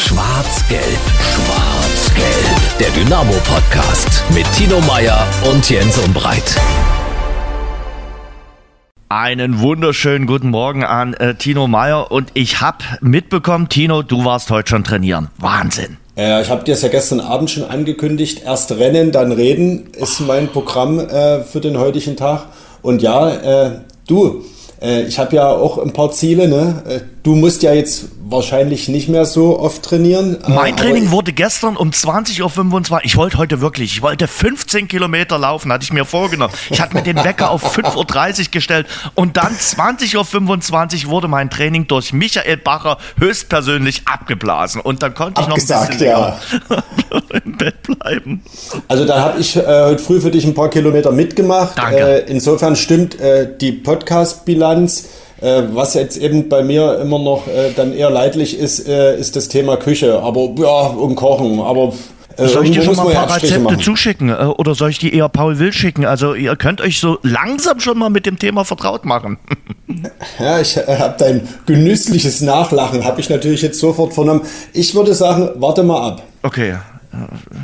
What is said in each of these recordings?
Schwarz-Gelb, Schwarz-Gelb. Der Dynamo-Podcast mit Tino Meyer und Jens Umbreit. Einen wunderschönen guten Morgen an äh, Tino Meyer und ich habe mitbekommen, Tino, du warst heute schon trainieren. Wahnsinn. Ja, ich habe dir es ja gestern Abend schon angekündigt. Erst rennen, dann reden ist mein Programm äh, für den heutigen Tag. Und ja, äh, du, äh, ich habe ja auch ein paar Ziele. Ne? Äh, du musst ja jetzt wahrscheinlich nicht mehr so oft trainieren. Äh, mein Training wurde gestern um 20.25 Uhr. Ich wollte heute wirklich, ich wollte 15 Kilometer laufen, hatte ich mir vorgenommen. Ich hatte mir den Wecker auf 5.30 Uhr gestellt und dann 20.25 Uhr wurde mein Training durch Michael Bacher höchstpersönlich abgeblasen. Und dann konnte ich noch ein bisschen ja. im Bett bleiben. Also da habe ich äh, heute früh für dich ein paar Kilometer mitgemacht. Danke. Äh, insofern stimmt äh, die Podcast-Bilanz. Äh, was jetzt eben bei mir immer noch äh, dann eher leidlich ist, äh, ist das Thema Küche. Aber ja, und Kochen. Aber äh, soll ich dir schon mal ein paar Rezepte machen. zuschicken äh, oder soll ich die eher Paul Will schicken? Also ihr könnt euch so langsam schon mal mit dem Thema vertraut machen. ja, ich äh, habe dein genüssliches Nachlachen, habe ich natürlich jetzt sofort vernommen. Ich würde sagen, warte mal ab. Okay,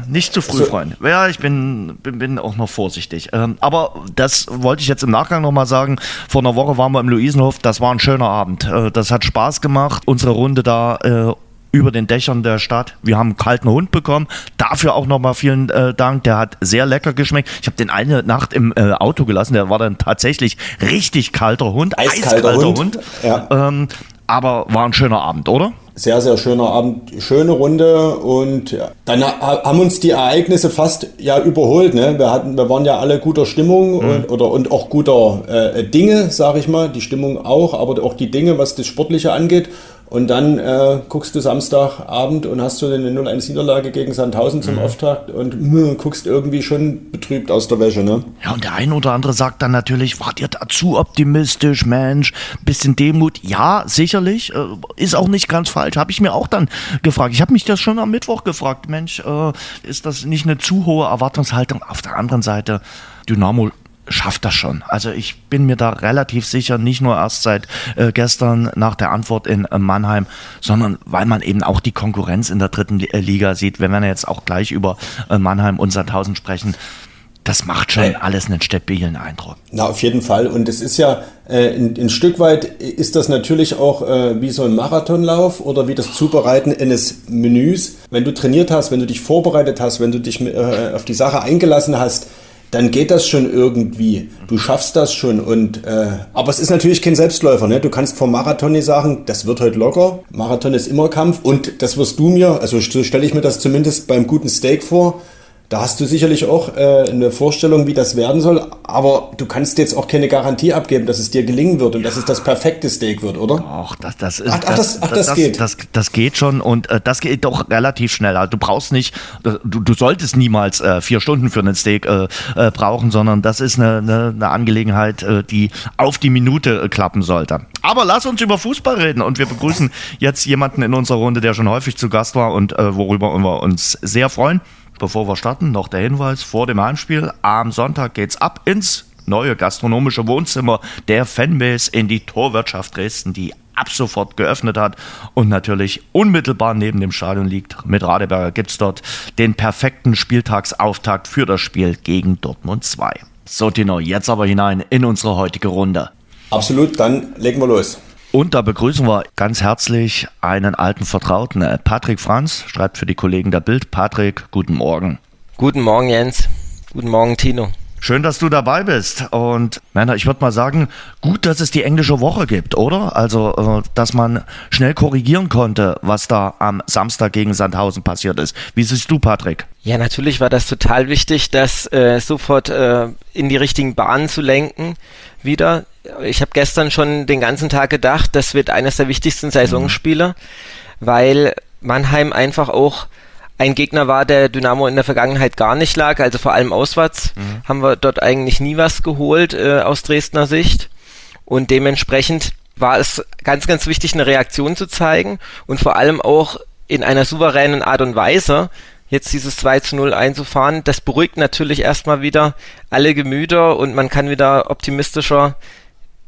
nicht zu früh, also, Freunde. Ja, ich bin, bin, bin auch noch vorsichtig. Ähm, aber das wollte ich jetzt im Nachgang nochmal sagen. Vor einer Woche waren wir im Luisenhof. Das war ein schöner Abend. Äh, das hat Spaß gemacht. Unsere Runde da äh, über den Dächern der Stadt. Wir haben einen kalten Hund bekommen. Dafür auch nochmal vielen äh, Dank. Der hat sehr lecker geschmeckt. Ich habe den eine Nacht im äh, Auto gelassen. Der war dann tatsächlich richtig kalter Hund. Eiskalter, Eiskalter Hund. Hund. Ja. Ähm, aber war ein schöner Abend, oder? Sehr, sehr schöner Abend, schöne Runde und ja, dann haben uns die Ereignisse fast ja überholt. Ne? Wir hatten, wir waren ja alle guter Stimmung mhm. und, oder, und auch guter äh, Dinge, sage ich mal. Die Stimmung auch, aber auch die Dinge, was das Sportliche angeht. Und dann äh, guckst du Samstagabend und hast so eine 0-1-Niederlage gegen Sandhausen zum mhm. Auftakt und mh, guckst irgendwie schon betrübt aus der Wäsche. Ne? Ja, und der ein oder andere sagt dann natürlich, wart ihr da zu optimistisch, Mensch, bisschen Demut. Ja, sicherlich, äh, ist auch nicht ganz falsch. Habe ich mir auch dann gefragt. Ich habe mich das schon am Mittwoch gefragt, Mensch, äh, ist das nicht eine zu hohe Erwartungshaltung? Auf der anderen Seite, Dynamo schafft das schon. Also ich bin mir da relativ sicher, nicht nur erst seit äh, gestern nach der Antwort in äh, Mannheim, sondern weil man eben auch die Konkurrenz in der dritten äh, Liga sieht. Wir werden jetzt auch gleich über äh, Mannheim und Sandhausen sprechen. Das macht schon alles einen stabilen Eindruck. Na, auf jeden Fall. Und es ist ja äh, ein, ein, Stück weit ist das natürlich auch äh, wie so ein Marathonlauf oder wie das Zubereiten eines Menüs. Wenn du trainiert hast, wenn du dich vorbereitet hast, wenn du dich äh, auf die Sache eingelassen hast, dann geht das schon irgendwie. Du schaffst das schon. Und äh, aber es ist natürlich kein Selbstläufer. Ne? Du kannst vom Marathon nicht sagen, das wird heute locker. Marathon ist immer Kampf. Und das wirst du mir, also so stelle ich mir das zumindest beim guten Steak vor. Da hast du sicherlich auch äh, eine Vorstellung, wie das werden soll, aber du kannst jetzt auch keine Garantie abgeben, dass es dir gelingen wird und ja. dass es das perfekte Steak wird, oder? Ach, das, das ist. Ach, ach, das, ach, das, das, geht. Das, das, geht schon und äh, das geht doch relativ schnell. Also du brauchst nicht, du, du solltest niemals äh, vier Stunden für einen Steak äh, äh, brauchen, sondern das ist eine, eine, eine Angelegenheit, äh, die auf die Minute klappen sollte. Aber lass uns über Fußball reden und wir begrüßen jetzt jemanden in unserer Runde, der schon häufig zu Gast war und worüber wir uns sehr freuen. Bevor wir starten, noch der Hinweis vor dem Heimspiel. Am Sonntag geht's ab ins neue gastronomische Wohnzimmer der Fanbase in die Torwirtschaft Dresden, die ab sofort geöffnet hat und natürlich unmittelbar neben dem Stadion liegt. Mit Radeberger gibt es dort den perfekten Spieltagsauftakt für das Spiel gegen Dortmund 2. So, Tino, jetzt aber hinein in unsere heutige Runde. Absolut, dann legen wir los. Und da begrüßen wir ganz herzlich einen alten Vertrauten. Patrick Franz schreibt für die Kollegen der Bild. Patrick, guten Morgen. Guten Morgen, Jens. Guten Morgen, Tino. Schön, dass du dabei bist. Und Männer, ich würde mal sagen, gut, dass es die englische Woche gibt, oder? Also, äh, dass man schnell korrigieren konnte, was da am Samstag gegen Sandhausen passiert ist. Wie siehst du, Patrick? Ja, natürlich war das total wichtig, das äh, sofort äh, in die richtigen Bahnen zu lenken wieder. Ich habe gestern schon den ganzen Tag gedacht, das wird eines der wichtigsten Saisonspiele, mhm. weil Mannheim einfach auch ein Gegner war, der Dynamo in der Vergangenheit gar nicht lag, also vor allem auswärts mhm. haben wir dort eigentlich nie was geholt äh, aus Dresdner Sicht und dementsprechend war es ganz, ganz wichtig, eine Reaktion zu zeigen und vor allem auch in einer souveränen Art und Weise, jetzt dieses 2 zu 0 einzufahren, das beruhigt natürlich erstmal wieder alle Gemüter und man kann wieder optimistischer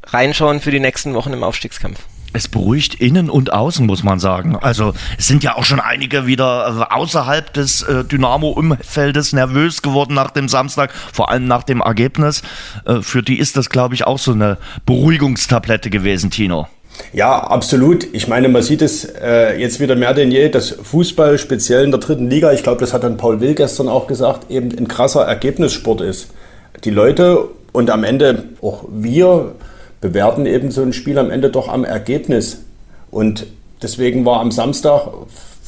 reinschauen für die nächsten Wochen im Aufstiegskampf. Es beruhigt innen und außen, muss man sagen. Also es sind ja auch schon einige wieder äh, außerhalb des äh, Dynamo-Umfeldes nervös geworden nach dem Samstag, vor allem nach dem Ergebnis. Äh, für die ist das, glaube ich, auch so eine Beruhigungstablette gewesen, Tino. Ja, absolut. Ich meine, man sieht es äh, jetzt wieder mehr denn je, dass Fußball, speziell in der dritten Liga, ich glaube, das hat dann Paul Will gestern auch gesagt, eben ein krasser Ergebnissport ist. Die Leute und am Ende auch wir bewerten eben so ein Spiel am Ende doch am Ergebnis. Und deswegen war am Samstag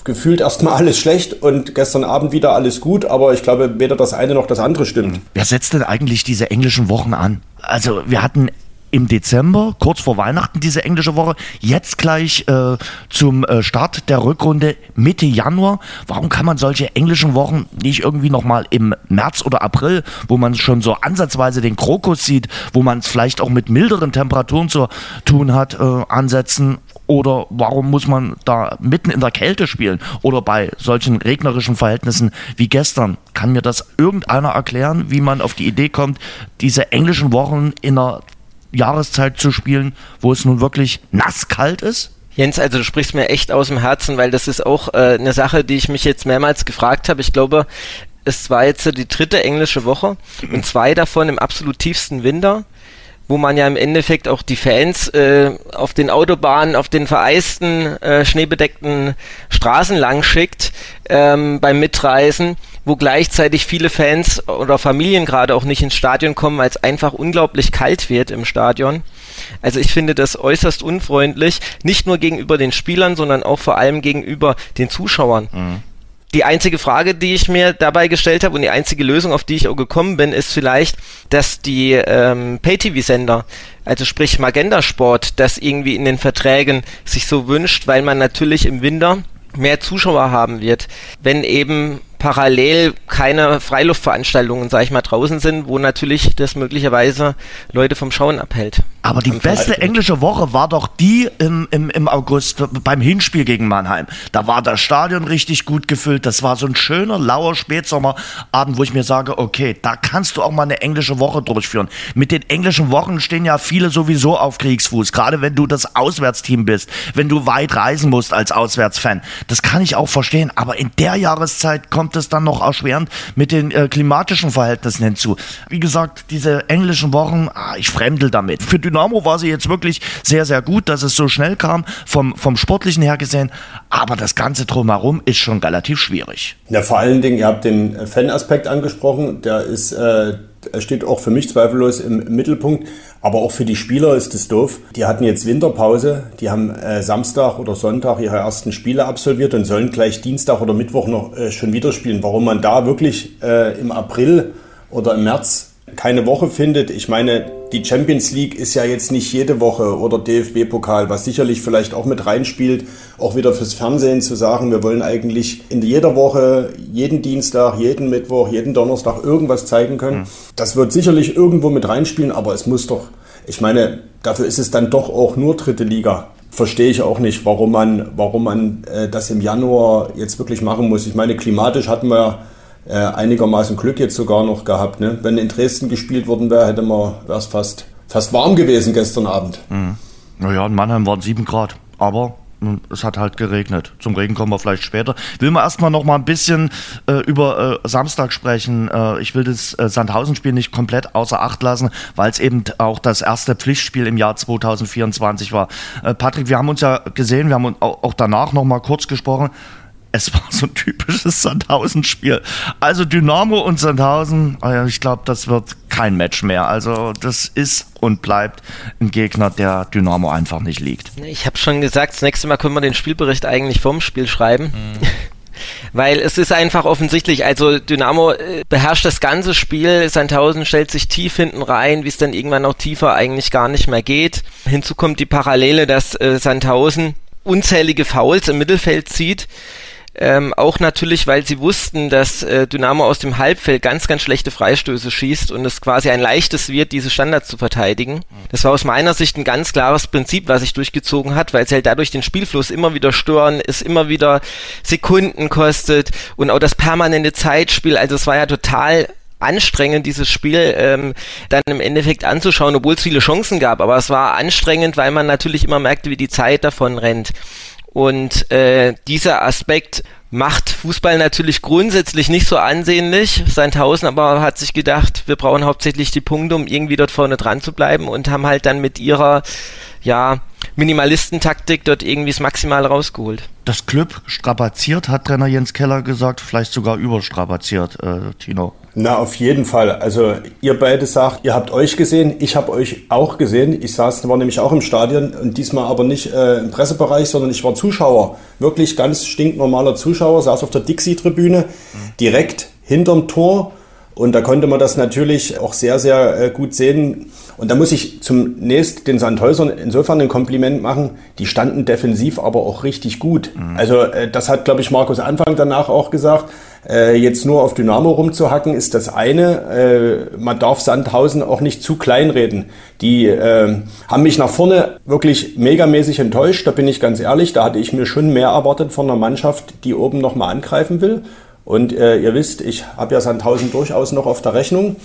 gefühlt erstmal alles schlecht und gestern Abend wieder alles gut, aber ich glaube, weder das eine noch das andere stimmt. Wer setzt denn eigentlich diese englischen Wochen an? Also wir hatten im Dezember, kurz vor Weihnachten, diese englische Woche. Jetzt gleich äh, zum äh, Start der Rückrunde Mitte Januar. Warum kann man solche englischen Wochen nicht irgendwie nochmal im März oder April, wo man schon so ansatzweise den Krokus sieht, wo man es vielleicht auch mit milderen Temperaturen zu tun hat, äh, ansetzen? Oder warum muss man da mitten in der Kälte spielen? Oder bei solchen regnerischen Verhältnissen wie gestern? Kann mir das irgendeiner erklären, wie man auf die Idee kommt, diese englischen Wochen in einer Jahreszeit zu spielen, wo es nun wirklich nasskalt ist? Jens, also du sprichst mir echt aus dem Herzen, weil das ist auch äh, eine Sache, die ich mich jetzt mehrmals gefragt habe. Ich glaube, es war jetzt die dritte englische Woche und zwei davon im absolut tiefsten Winter wo man ja im Endeffekt auch die Fans äh, auf den Autobahnen, auf den vereisten, äh, schneebedeckten Straßen lang schickt ähm, beim Mitreisen, wo gleichzeitig viele Fans oder Familien gerade auch nicht ins Stadion kommen, weil es einfach unglaublich kalt wird im Stadion. Also ich finde das äußerst unfreundlich, nicht nur gegenüber den Spielern, sondern auch vor allem gegenüber den Zuschauern. Mhm die einzige Frage, die ich mir dabei gestellt habe und die einzige Lösung, auf die ich auch gekommen bin, ist vielleicht, dass die ähm, Pay-TV-Sender, also sprich Magenta Sport, das irgendwie in den Verträgen sich so wünscht, weil man natürlich im Winter mehr Zuschauer haben wird, wenn eben parallel keine Freiluftveranstaltungen, sag ich mal, draußen sind, wo natürlich das möglicherweise Leute vom Schauen abhält. Aber die beste englische Woche war doch die im, im, im August beim Hinspiel gegen Mannheim. Da war das Stadion richtig gut gefüllt. Das war so ein schöner, lauer Spätsommerabend, wo ich mir sage, okay, da kannst du auch mal eine englische Woche durchführen. Mit den englischen Wochen stehen ja viele sowieso auf Kriegsfuß, gerade wenn du das Auswärtsteam bist, wenn du weit reisen musst als Auswärtsfan. Das kann ich auch verstehen, aber in der Jahreszeit kommt es dann noch erschwerend mit den äh, klimatischen Verhältnissen hinzu. Wie gesagt, diese englischen Wochen, ah, ich fremdel damit. Für Dynamo war sie jetzt wirklich sehr, sehr gut, dass es so schnell kam, vom, vom Sportlichen her gesehen. Aber das Ganze drumherum ist schon relativ schwierig. Ja, vor allen Dingen, ihr habt den Fan-Aspekt angesprochen. Der ist, äh, steht auch für mich zweifellos im Mittelpunkt. Aber auch für die Spieler ist es doof. Die hatten jetzt Winterpause. Die haben äh, Samstag oder Sonntag ihre ersten Spiele absolviert und sollen gleich Dienstag oder Mittwoch noch äh, schon wieder spielen. Warum man da wirklich äh, im April oder im März keine Woche findet. Ich meine, die Champions League ist ja jetzt nicht jede Woche oder DFB-Pokal, was sicherlich vielleicht auch mit reinspielt, auch wieder fürs Fernsehen zu sagen, wir wollen eigentlich in jeder Woche, jeden Dienstag, jeden Mittwoch, jeden Donnerstag irgendwas zeigen können. Mhm. Das wird sicherlich irgendwo mit reinspielen, aber es muss doch, ich meine, dafür ist es dann doch auch nur dritte Liga verstehe ich auch nicht, warum man, warum man äh, das im Januar jetzt wirklich machen muss. Ich meine, klimatisch hatten wir äh, einigermaßen Glück jetzt sogar noch gehabt. Ne? Wenn in Dresden gespielt worden wäre, hätte man, wäre es fast, fast warm gewesen gestern Abend. Mhm. Naja, in Mannheim waren sieben Grad, aber es hat halt geregnet. Zum Regen kommen wir vielleicht später. Will man erstmal noch mal ein bisschen äh, über äh, Samstag sprechen. Äh, ich will das äh, Sandhausen-Spiel nicht komplett außer Acht lassen, weil es eben auch das erste Pflichtspiel im Jahr 2024 war. Äh, Patrick, wir haben uns ja gesehen, wir haben auch danach noch mal kurz gesprochen es war so ein typisches Sandhausen-Spiel. Also Dynamo und Sandhausen, ah ich glaube, das wird kein Match mehr. Also das ist und bleibt ein Gegner, der Dynamo einfach nicht liegt. Ich habe schon gesagt, das nächste Mal können wir den Spielbericht eigentlich vom Spiel schreiben. Mhm. Weil es ist einfach offensichtlich, also Dynamo äh, beherrscht das ganze Spiel, Sandhausen stellt sich tief hinten rein, wie es dann irgendwann auch tiefer eigentlich gar nicht mehr geht. Hinzu kommt die Parallele, dass äh, Sandhausen unzählige Fouls im Mittelfeld zieht ähm, auch natürlich, weil sie wussten, dass äh, Dynamo aus dem Halbfeld ganz, ganz schlechte Freistöße schießt und es quasi ein leichtes wird, diese Standards zu verteidigen. Das war aus meiner Sicht ein ganz klares Prinzip, was sich durchgezogen hat, weil sie halt dadurch den Spielfluss immer wieder stören, es immer wieder Sekunden kostet und auch das permanente Zeitspiel. Also es war ja total anstrengend, dieses Spiel ähm, dann im Endeffekt anzuschauen, obwohl es viele Chancen gab. Aber es war anstrengend, weil man natürlich immer merkte, wie die Zeit davon rennt. Und äh, dieser Aspekt macht Fußball natürlich grundsätzlich nicht so ansehnlich. Sandhausen aber hat sich gedacht, wir brauchen hauptsächlich die Punkte, um irgendwie dort vorne dran zu bleiben und haben halt dann mit ihrer ja, Minimalistentaktik dort irgendwie das Maximal rausgeholt. Das Club strapaziert, hat Trainer Jens Keller gesagt, vielleicht sogar überstrapaziert, äh, Tino. Na, auf jeden Fall. Also ihr beide sagt, ihr habt euch gesehen, ich habe euch auch gesehen. Ich saß, war nämlich auch im Stadion und diesmal aber nicht äh, im Pressebereich, sondern ich war Zuschauer. Wirklich ganz stinknormaler Zuschauer, saß auf der Dixie-Tribüne, mhm. direkt hinterm Tor und da konnte man das natürlich auch sehr, sehr äh, gut sehen. Und da muss ich zunächst den Sandhäusern insofern ein Kompliment machen. Die standen defensiv aber auch richtig gut. Mhm. Also äh, das hat, glaube ich, Markus Anfang danach auch gesagt. Äh, jetzt nur auf Dynamo rumzuhacken ist das eine. Man darf Sandhausen auch nicht zu kleinreden. Die haben mich nach vorne wirklich megamäßig enttäuscht. Da bin ich ganz ehrlich. Da hatte ich mir schon mehr erwartet von einer Mannschaft, die oben nochmal angreifen will. Und äh, ihr wisst, ich habe ja Sandhausen durchaus noch auf der Rechnung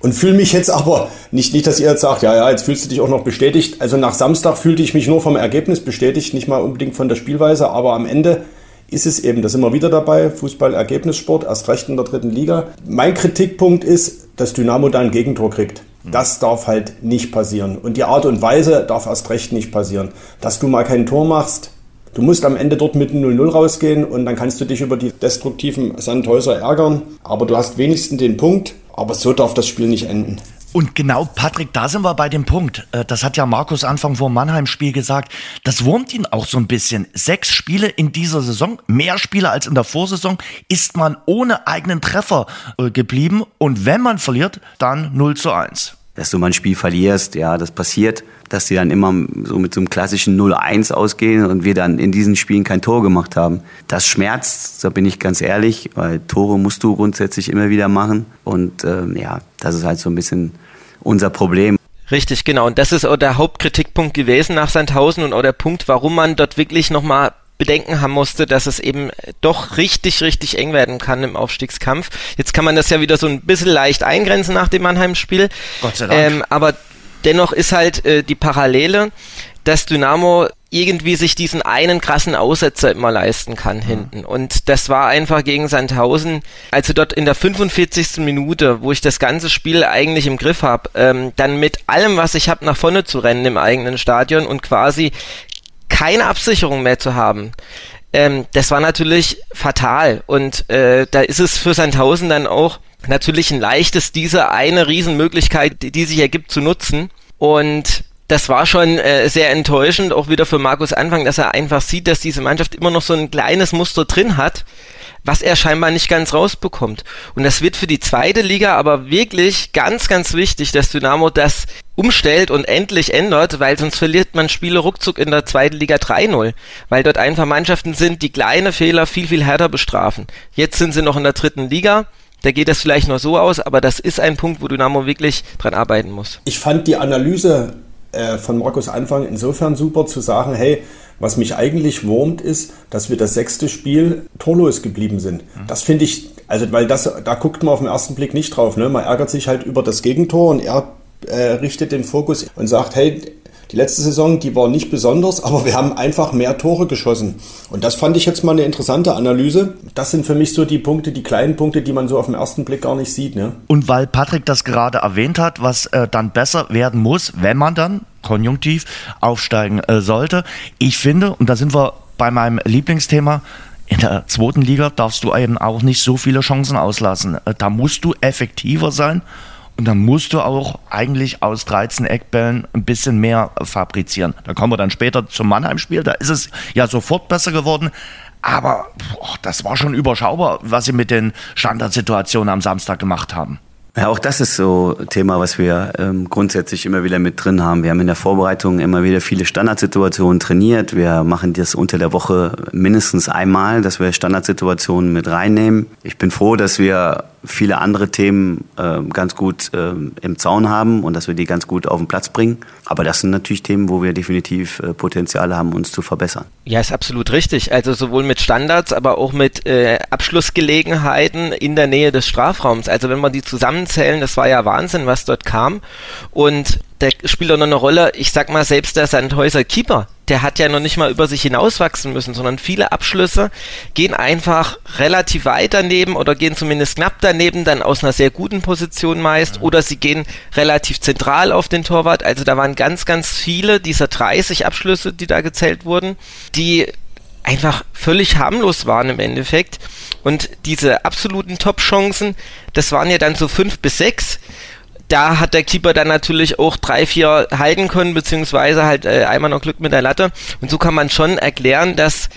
und fühle mich jetzt aber nicht, nicht, dass ihr jetzt sagt, ja, ja, jetzt fühlst du dich auch noch bestätigt. Also nach Samstag fühlte ich mich nur vom Ergebnis bestätigt, nicht mal unbedingt von der Spielweise, aber am Ende ist es eben, da sind wir wieder dabei, Fußball, Ergebnissport, erst recht in der dritten Liga. Mein Kritikpunkt ist, dass Dynamo da ein Gegentor kriegt. Das darf halt nicht passieren. Und die Art und Weise darf erst recht nicht passieren. Dass du mal kein Tor machst, Du musst am Ende dort mit 0-0 rausgehen und dann kannst du dich über die destruktiven Sandhäuser ärgern. Aber du hast wenigstens den Punkt. Aber so darf das Spiel nicht enden. Und genau, Patrick, da sind wir bei dem Punkt. Äh, das hat ja Markus Anfang vor Mannheim-Spiel gesagt. Das wurmt ihn auch so ein bisschen. Sechs Spiele in dieser Saison, mehr Spiele als in der Vorsaison, ist man ohne eigenen Treffer äh, geblieben. Und wenn man verliert, dann 0 zu 1 dass du mal ein Spiel verlierst, ja, das passiert, dass die dann immer so mit so einem klassischen 0-1 ausgehen und wir dann in diesen Spielen kein Tor gemacht haben. Das schmerzt, da bin ich ganz ehrlich, weil Tore musst du grundsätzlich immer wieder machen und ähm, ja, das ist halt so ein bisschen unser Problem. Richtig, genau. Und das ist auch der Hauptkritikpunkt gewesen nach Sandhausen und auch der Punkt, warum man dort wirklich nochmal Bedenken haben musste, dass es eben doch richtig, richtig eng werden kann im Aufstiegskampf. Jetzt kann man das ja wieder so ein bisschen leicht eingrenzen nach dem Mannheim-Spiel. Gott sei Dank. Ähm, aber dennoch ist halt äh, die Parallele, dass Dynamo irgendwie sich diesen einen krassen Aussetzer immer leisten kann hinten. Und das war einfach gegen Sandhausen, also dort in der 45. Minute, wo ich das ganze Spiel eigentlich im Griff habe, ähm, dann mit allem, was ich habe, nach vorne zu rennen im eigenen Stadion und quasi keine Absicherung mehr zu haben. Ähm, das war natürlich fatal. Und äh, da ist es für Sandhausen dann auch natürlich ein leichtes, diese eine Riesenmöglichkeit, die, die sich ergibt, zu nutzen. Und das war schon äh, sehr enttäuschend, auch wieder für Markus Anfang, dass er einfach sieht, dass diese Mannschaft immer noch so ein kleines Muster drin hat, was er scheinbar nicht ganz rausbekommt. Und das wird für die zweite Liga aber wirklich ganz, ganz wichtig, dass Dynamo das umstellt und endlich ändert, weil sonst verliert man Spiele ruckzuck in der zweiten Liga 3-0, weil dort einfach Mannschaften sind, die kleine Fehler viel, viel härter bestrafen. Jetzt sind sie noch in der dritten Liga, da geht das vielleicht nur so aus, aber das ist ein Punkt, wo Dynamo wirklich dran arbeiten muss. Ich fand die Analyse äh, von Markus Anfang insofern super zu sagen, hey, was mich eigentlich wurmt, ist, dass wir das sechste Spiel torlos geblieben sind. Mhm. Das finde ich, also weil das, da guckt man auf den ersten Blick nicht drauf. Ne? Man ärgert sich halt über das Gegentor und er äh, richtet den Fokus und sagt, hey, die letzte Saison, die war nicht besonders, aber wir haben einfach mehr Tore geschossen. Und das fand ich jetzt mal eine interessante Analyse. Das sind für mich so die Punkte, die kleinen Punkte, die man so auf den ersten Blick gar nicht sieht. Ne? Und weil Patrick das gerade erwähnt hat, was äh, dann besser werden muss, wenn man dann konjunktiv aufsteigen äh, sollte. Ich finde, und da sind wir bei meinem Lieblingsthema, in der zweiten Liga darfst du eben auch nicht so viele Chancen auslassen. Äh, da musst du effektiver sein und dann musst du auch eigentlich aus 13 Eckbällen ein bisschen mehr fabrizieren. Da kommen wir dann später zum Mannheim-Spiel. Da ist es ja sofort besser geworden. Aber boah, das war schon überschaubar, was sie mit den Standardsituationen am Samstag gemacht haben. Ja, auch das ist so ein Thema, was wir ähm, grundsätzlich immer wieder mit drin haben. Wir haben in der Vorbereitung immer wieder viele Standardsituationen trainiert. Wir machen das unter der Woche mindestens einmal, dass wir Standardsituationen mit reinnehmen. Ich bin froh, dass wir viele andere Themen äh, ganz gut äh, im Zaun haben und dass wir die ganz gut auf den Platz bringen. Aber das sind natürlich Themen, wo wir definitiv äh, Potenziale haben, uns zu verbessern. Ja, ist absolut richtig. Also sowohl mit Standards, aber auch mit äh, Abschlussgelegenheiten in der Nähe des Strafraums. Also wenn wir die zusammenzählen, das war ja Wahnsinn, was dort kam. Und der spielt auch noch eine Rolle, ich sag mal, selbst der Sandhäuser Keeper, der hat ja noch nicht mal über sich hinauswachsen müssen, sondern viele Abschlüsse gehen einfach relativ weit daneben oder gehen zumindest knapp daneben, dann aus einer sehr guten Position meist, oder sie gehen relativ zentral auf den Torwart. Also da waren ganz, ganz viele dieser 30 Abschlüsse, die da gezählt wurden, die einfach völlig harmlos waren im Endeffekt. Und diese absoluten Top-Chancen, das waren ja dann so fünf bis sechs da hat der Keeper dann natürlich auch drei, vier halten können, beziehungsweise halt äh, einmal noch Glück mit der Latte. Und so kann man schon erklären, dass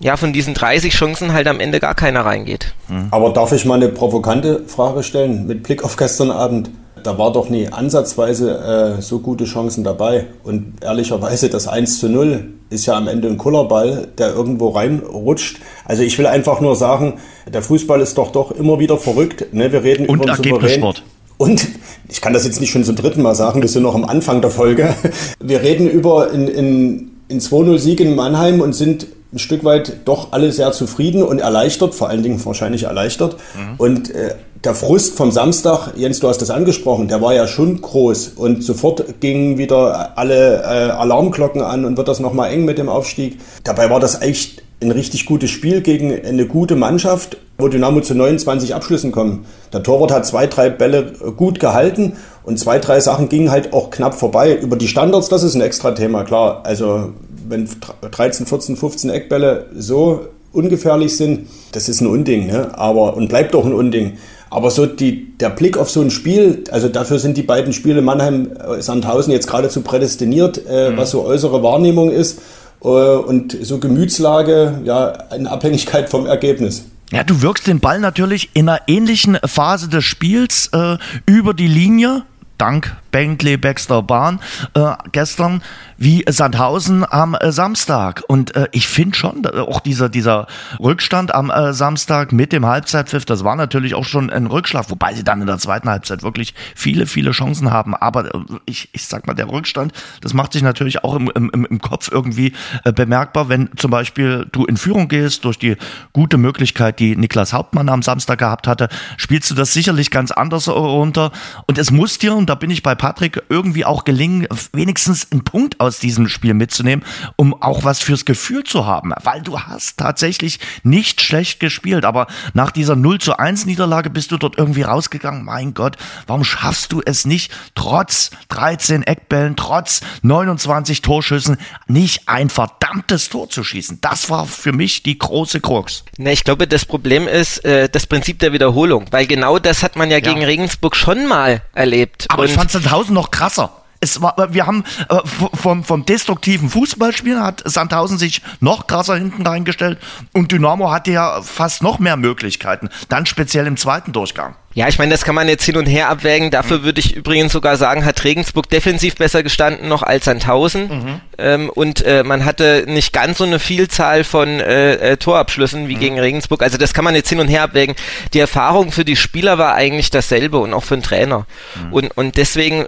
ja von diesen 30 Chancen halt am Ende gar keiner reingeht. Mhm. Aber darf ich mal eine provokante Frage stellen mit Blick auf gestern Abend? Da war doch nie ansatzweise äh, so gute Chancen dabei. Und ehrlicherweise das 1 zu 0 ist ja am Ende ein Kullerball, der irgendwo reinrutscht. Also ich will einfach nur sagen, der Fußball ist doch doch immer wieder verrückt. Ne? Wir reden Und über einen Souverän. Und ich kann das jetzt nicht schon zum dritten Mal sagen, wir sind noch am Anfang der Folge. Wir reden über in, in, in 2-0-Sieg in Mannheim und sind ein Stück weit doch alle sehr zufrieden und erleichtert, vor allen Dingen wahrscheinlich erleichtert. Mhm. Und äh, der Frust vom Samstag, Jens, du hast das angesprochen, der war ja schon groß und sofort gingen wieder alle äh, Alarmglocken an und wird das nochmal eng mit dem Aufstieg. Dabei war das echt ein richtig gutes Spiel gegen eine gute Mannschaft, wo Dynamo zu 29 Abschlüssen kommt. Der Torwart hat zwei, drei Bälle gut gehalten und zwei, drei Sachen gingen halt auch knapp vorbei. Über die Standards, das ist ein extra Thema, klar. Also wenn 13, 14, 15 Eckbälle so ungefährlich sind, das ist ein Unding, ne? Aber und bleibt doch ein Unding. Aber so die, der Blick auf so ein Spiel, also dafür sind die beiden Spiele Mannheim-Sandhausen jetzt geradezu prädestiniert, äh, mhm. was so äußere Wahrnehmung ist. Äh, und so Gemütslage, ja, in Abhängigkeit vom Ergebnis. Ja, du wirkst den Ball natürlich in einer ähnlichen Phase des Spiels äh, über die Linie, dank Bentley Baxter Bahn äh, gestern wie Sandhausen am äh, Samstag. Und äh, ich finde schon, auch dieser, dieser Rückstand am äh, Samstag mit dem Halbzeitpfiff, das war natürlich auch schon ein Rückschlag, wobei sie dann in der zweiten Halbzeit wirklich viele, viele Chancen haben. Aber äh, ich, ich sag mal, der Rückstand, das macht sich natürlich auch im, im, im Kopf irgendwie äh, bemerkbar, wenn zum Beispiel du in Führung gehst durch die gute Möglichkeit, die Niklas Hauptmann am Samstag gehabt hatte, spielst du das sicherlich ganz anders runter. Und es muss dir, und da bin ich bei Patrick, irgendwie auch gelingen, wenigstens einen Punkt aus diesem Spiel mitzunehmen, um auch was fürs Gefühl zu haben. Weil du hast tatsächlich nicht schlecht gespielt, aber nach dieser 0 zu 1 Niederlage bist du dort irgendwie rausgegangen. Mein Gott, warum schaffst du es nicht, trotz 13 Eckbällen, trotz 29 Torschüssen, nicht ein verdammtes Tor zu schießen? Das war für mich die große Krux. Ne, ich glaube, das Problem ist äh, das Prinzip der Wiederholung, weil genau das hat man ja, ja. gegen Regensburg schon mal erlebt. Aber Und ich fand Sandhausen noch krasser es war, wir haben äh, vom, vom destruktiven Fußballspiel hat Sandhausen sich noch krasser hinten reingestellt und Dynamo hatte ja fast noch mehr Möglichkeiten, dann speziell im zweiten Durchgang. Ja, ich meine, das kann man jetzt hin und her abwägen. Dafür mhm. würde ich übrigens sogar sagen, hat Regensburg defensiv besser gestanden noch als Sandhausen. Mhm. Ähm, und äh, man hatte nicht ganz so eine Vielzahl von äh, äh, Torabschlüssen wie mhm. gegen Regensburg. Also das kann man jetzt hin und her abwägen. Die Erfahrung für die Spieler war eigentlich dasselbe und auch für den Trainer. Mhm. Und, und deswegen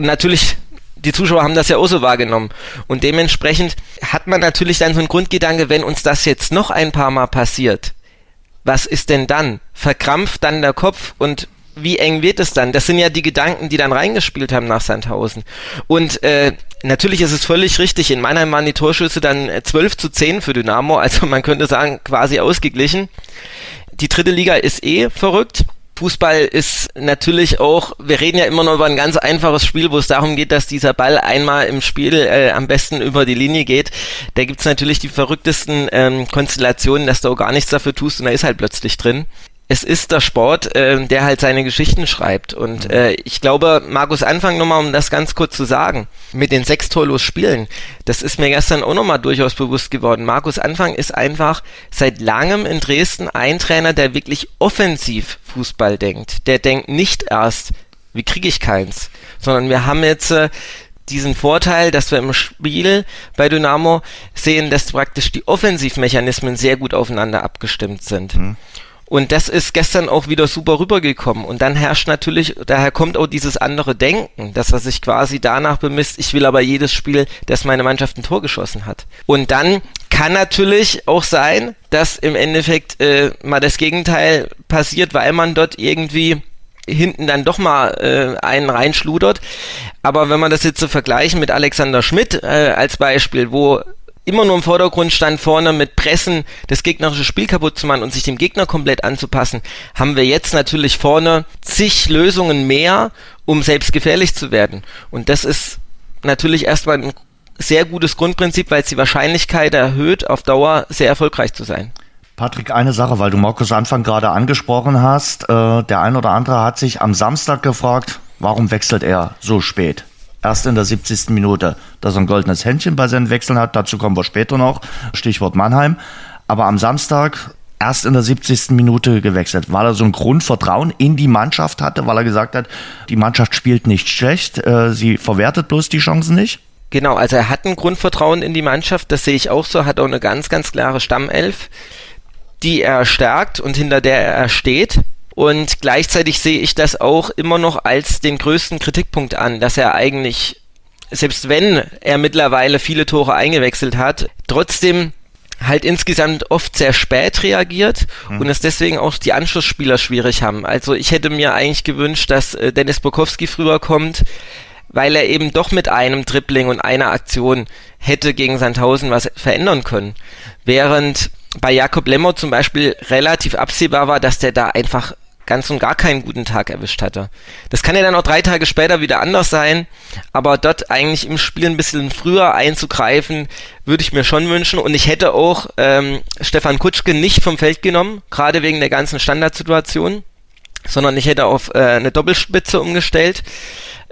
und natürlich, die Zuschauer haben das ja auch so wahrgenommen. Und dementsprechend hat man natürlich dann so einen Grundgedanke, wenn uns das jetzt noch ein paar Mal passiert, was ist denn dann? Verkrampft dann der Kopf und wie eng wird es dann? Das sind ja die Gedanken, die dann reingespielt haben nach Sandhausen. Und äh, natürlich ist es völlig richtig, in Mannheim waren die Torschüsse dann 12 zu 10 für Dynamo, also man könnte sagen, quasi ausgeglichen. Die dritte Liga ist eh verrückt. Fußball ist natürlich auch, wir reden ja immer noch über ein ganz einfaches Spiel, wo es darum geht, dass dieser Ball einmal im Spiel äh, am besten über die Linie geht. Da gibt's natürlich die verrücktesten ähm, Konstellationen, dass du auch gar nichts dafür tust und er ist halt plötzlich drin es ist der Sport, äh, der halt seine Geschichten schreibt. Und äh, ich glaube, Markus Anfang nochmal, um das ganz kurz zu sagen, mit den sechs torlos Spielen, das ist mir gestern auch nochmal durchaus bewusst geworden. Markus Anfang ist einfach seit langem in Dresden ein Trainer, der wirklich offensiv Fußball denkt. Der denkt nicht erst, wie kriege ich keins, sondern wir haben jetzt äh, diesen Vorteil, dass wir im Spiel bei Dynamo sehen, dass praktisch die Offensivmechanismen sehr gut aufeinander abgestimmt sind. Mhm. Und das ist gestern auch wieder super rübergekommen. Und dann herrscht natürlich, daher kommt auch dieses andere Denken, dass er sich quasi danach bemisst, ich will aber jedes Spiel, dass meine Mannschaft ein Tor geschossen hat. Und dann kann natürlich auch sein, dass im Endeffekt äh, mal das Gegenteil passiert, weil man dort irgendwie hinten dann doch mal äh, einen reinschludert. Aber wenn man das jetzt so vergleichen mit Alexander Schmidt äh, als Beispiel, wo immer nur im Vordergrund stand, vorne mit Pressen das gegnerische Spiel kaputt zu machen und sich dem Gegner komplett anzupassen, haben wir jetzt natürlich vorne zig Lösungen mehr, um selbst gefährlich zu werden. Und das ist natürlich erstmal ein sehr gutes Grundprinzip, weil es die Wahrscheinlichkeit erhöht, auf Dauer sehr erfolgreich zu sein. Patrick, eine Sache, weil du Markus Anfang gerade angesprochen hast. Äh, der ein oder andere hat sich am Samstag gefragt, warum wechselt er so spät? Erst in der 70. Minute, dass er ein goldenes Händchen bei seinen Wechseln hat, dazu kommen wir später noch, Stichwort Mannheim. Aber am Samstag erst in der 70. Minute gewechselt, weil er so ein Grundvertrauen in die Mannschaft hatte, weil er gesagt hat, die Mannschaft spielt nicht schlecht, äh, sie verwertet bloß die Chancen nicht. Genau, also er hat ein Grundvertrauen in die Mannschaft, das sehe ich auch so, hat auch eine ganz, ganz klare Stammelf die er stärkt und hinter der er steht. Und gleichzeitig sehe ich das auch immer noch als den größten Kritikpunkt an, dass er eigentlich, selbst wenn er mittlerweile viele Tore eingewechselt hat, trotzdem halt insgesamt oft sehr spät reagiert mhm. und es deswegen auch die Anschlussspieler schwierig haben. Also ich hätte mir eigentlich gewünscht, dass äh, Dennis Bokowski früher kommt, weil er eben doch mit einem Dribbling und einer Aktion hätte gegen Sandhausen was verändern können. Während bei Jakob Lemmer zum Beispiel relativ absehbar war, dass der da einfach ganz und gar keinen guten Tag erwischt hatte. Das kann ja dann auch drei Tage später wieder anders sein, aber dort eigentlich im Spiel ein bisschen früher einzugreifen, würde ich mir schon wünschen. Und ich hätte auch ähm, Stefan Kutschke nicht vom Feld genommen, gerade wegen der ganzen Standardsituation, sondern ich hätte auf äh, eine Doppelspitze umgestellt,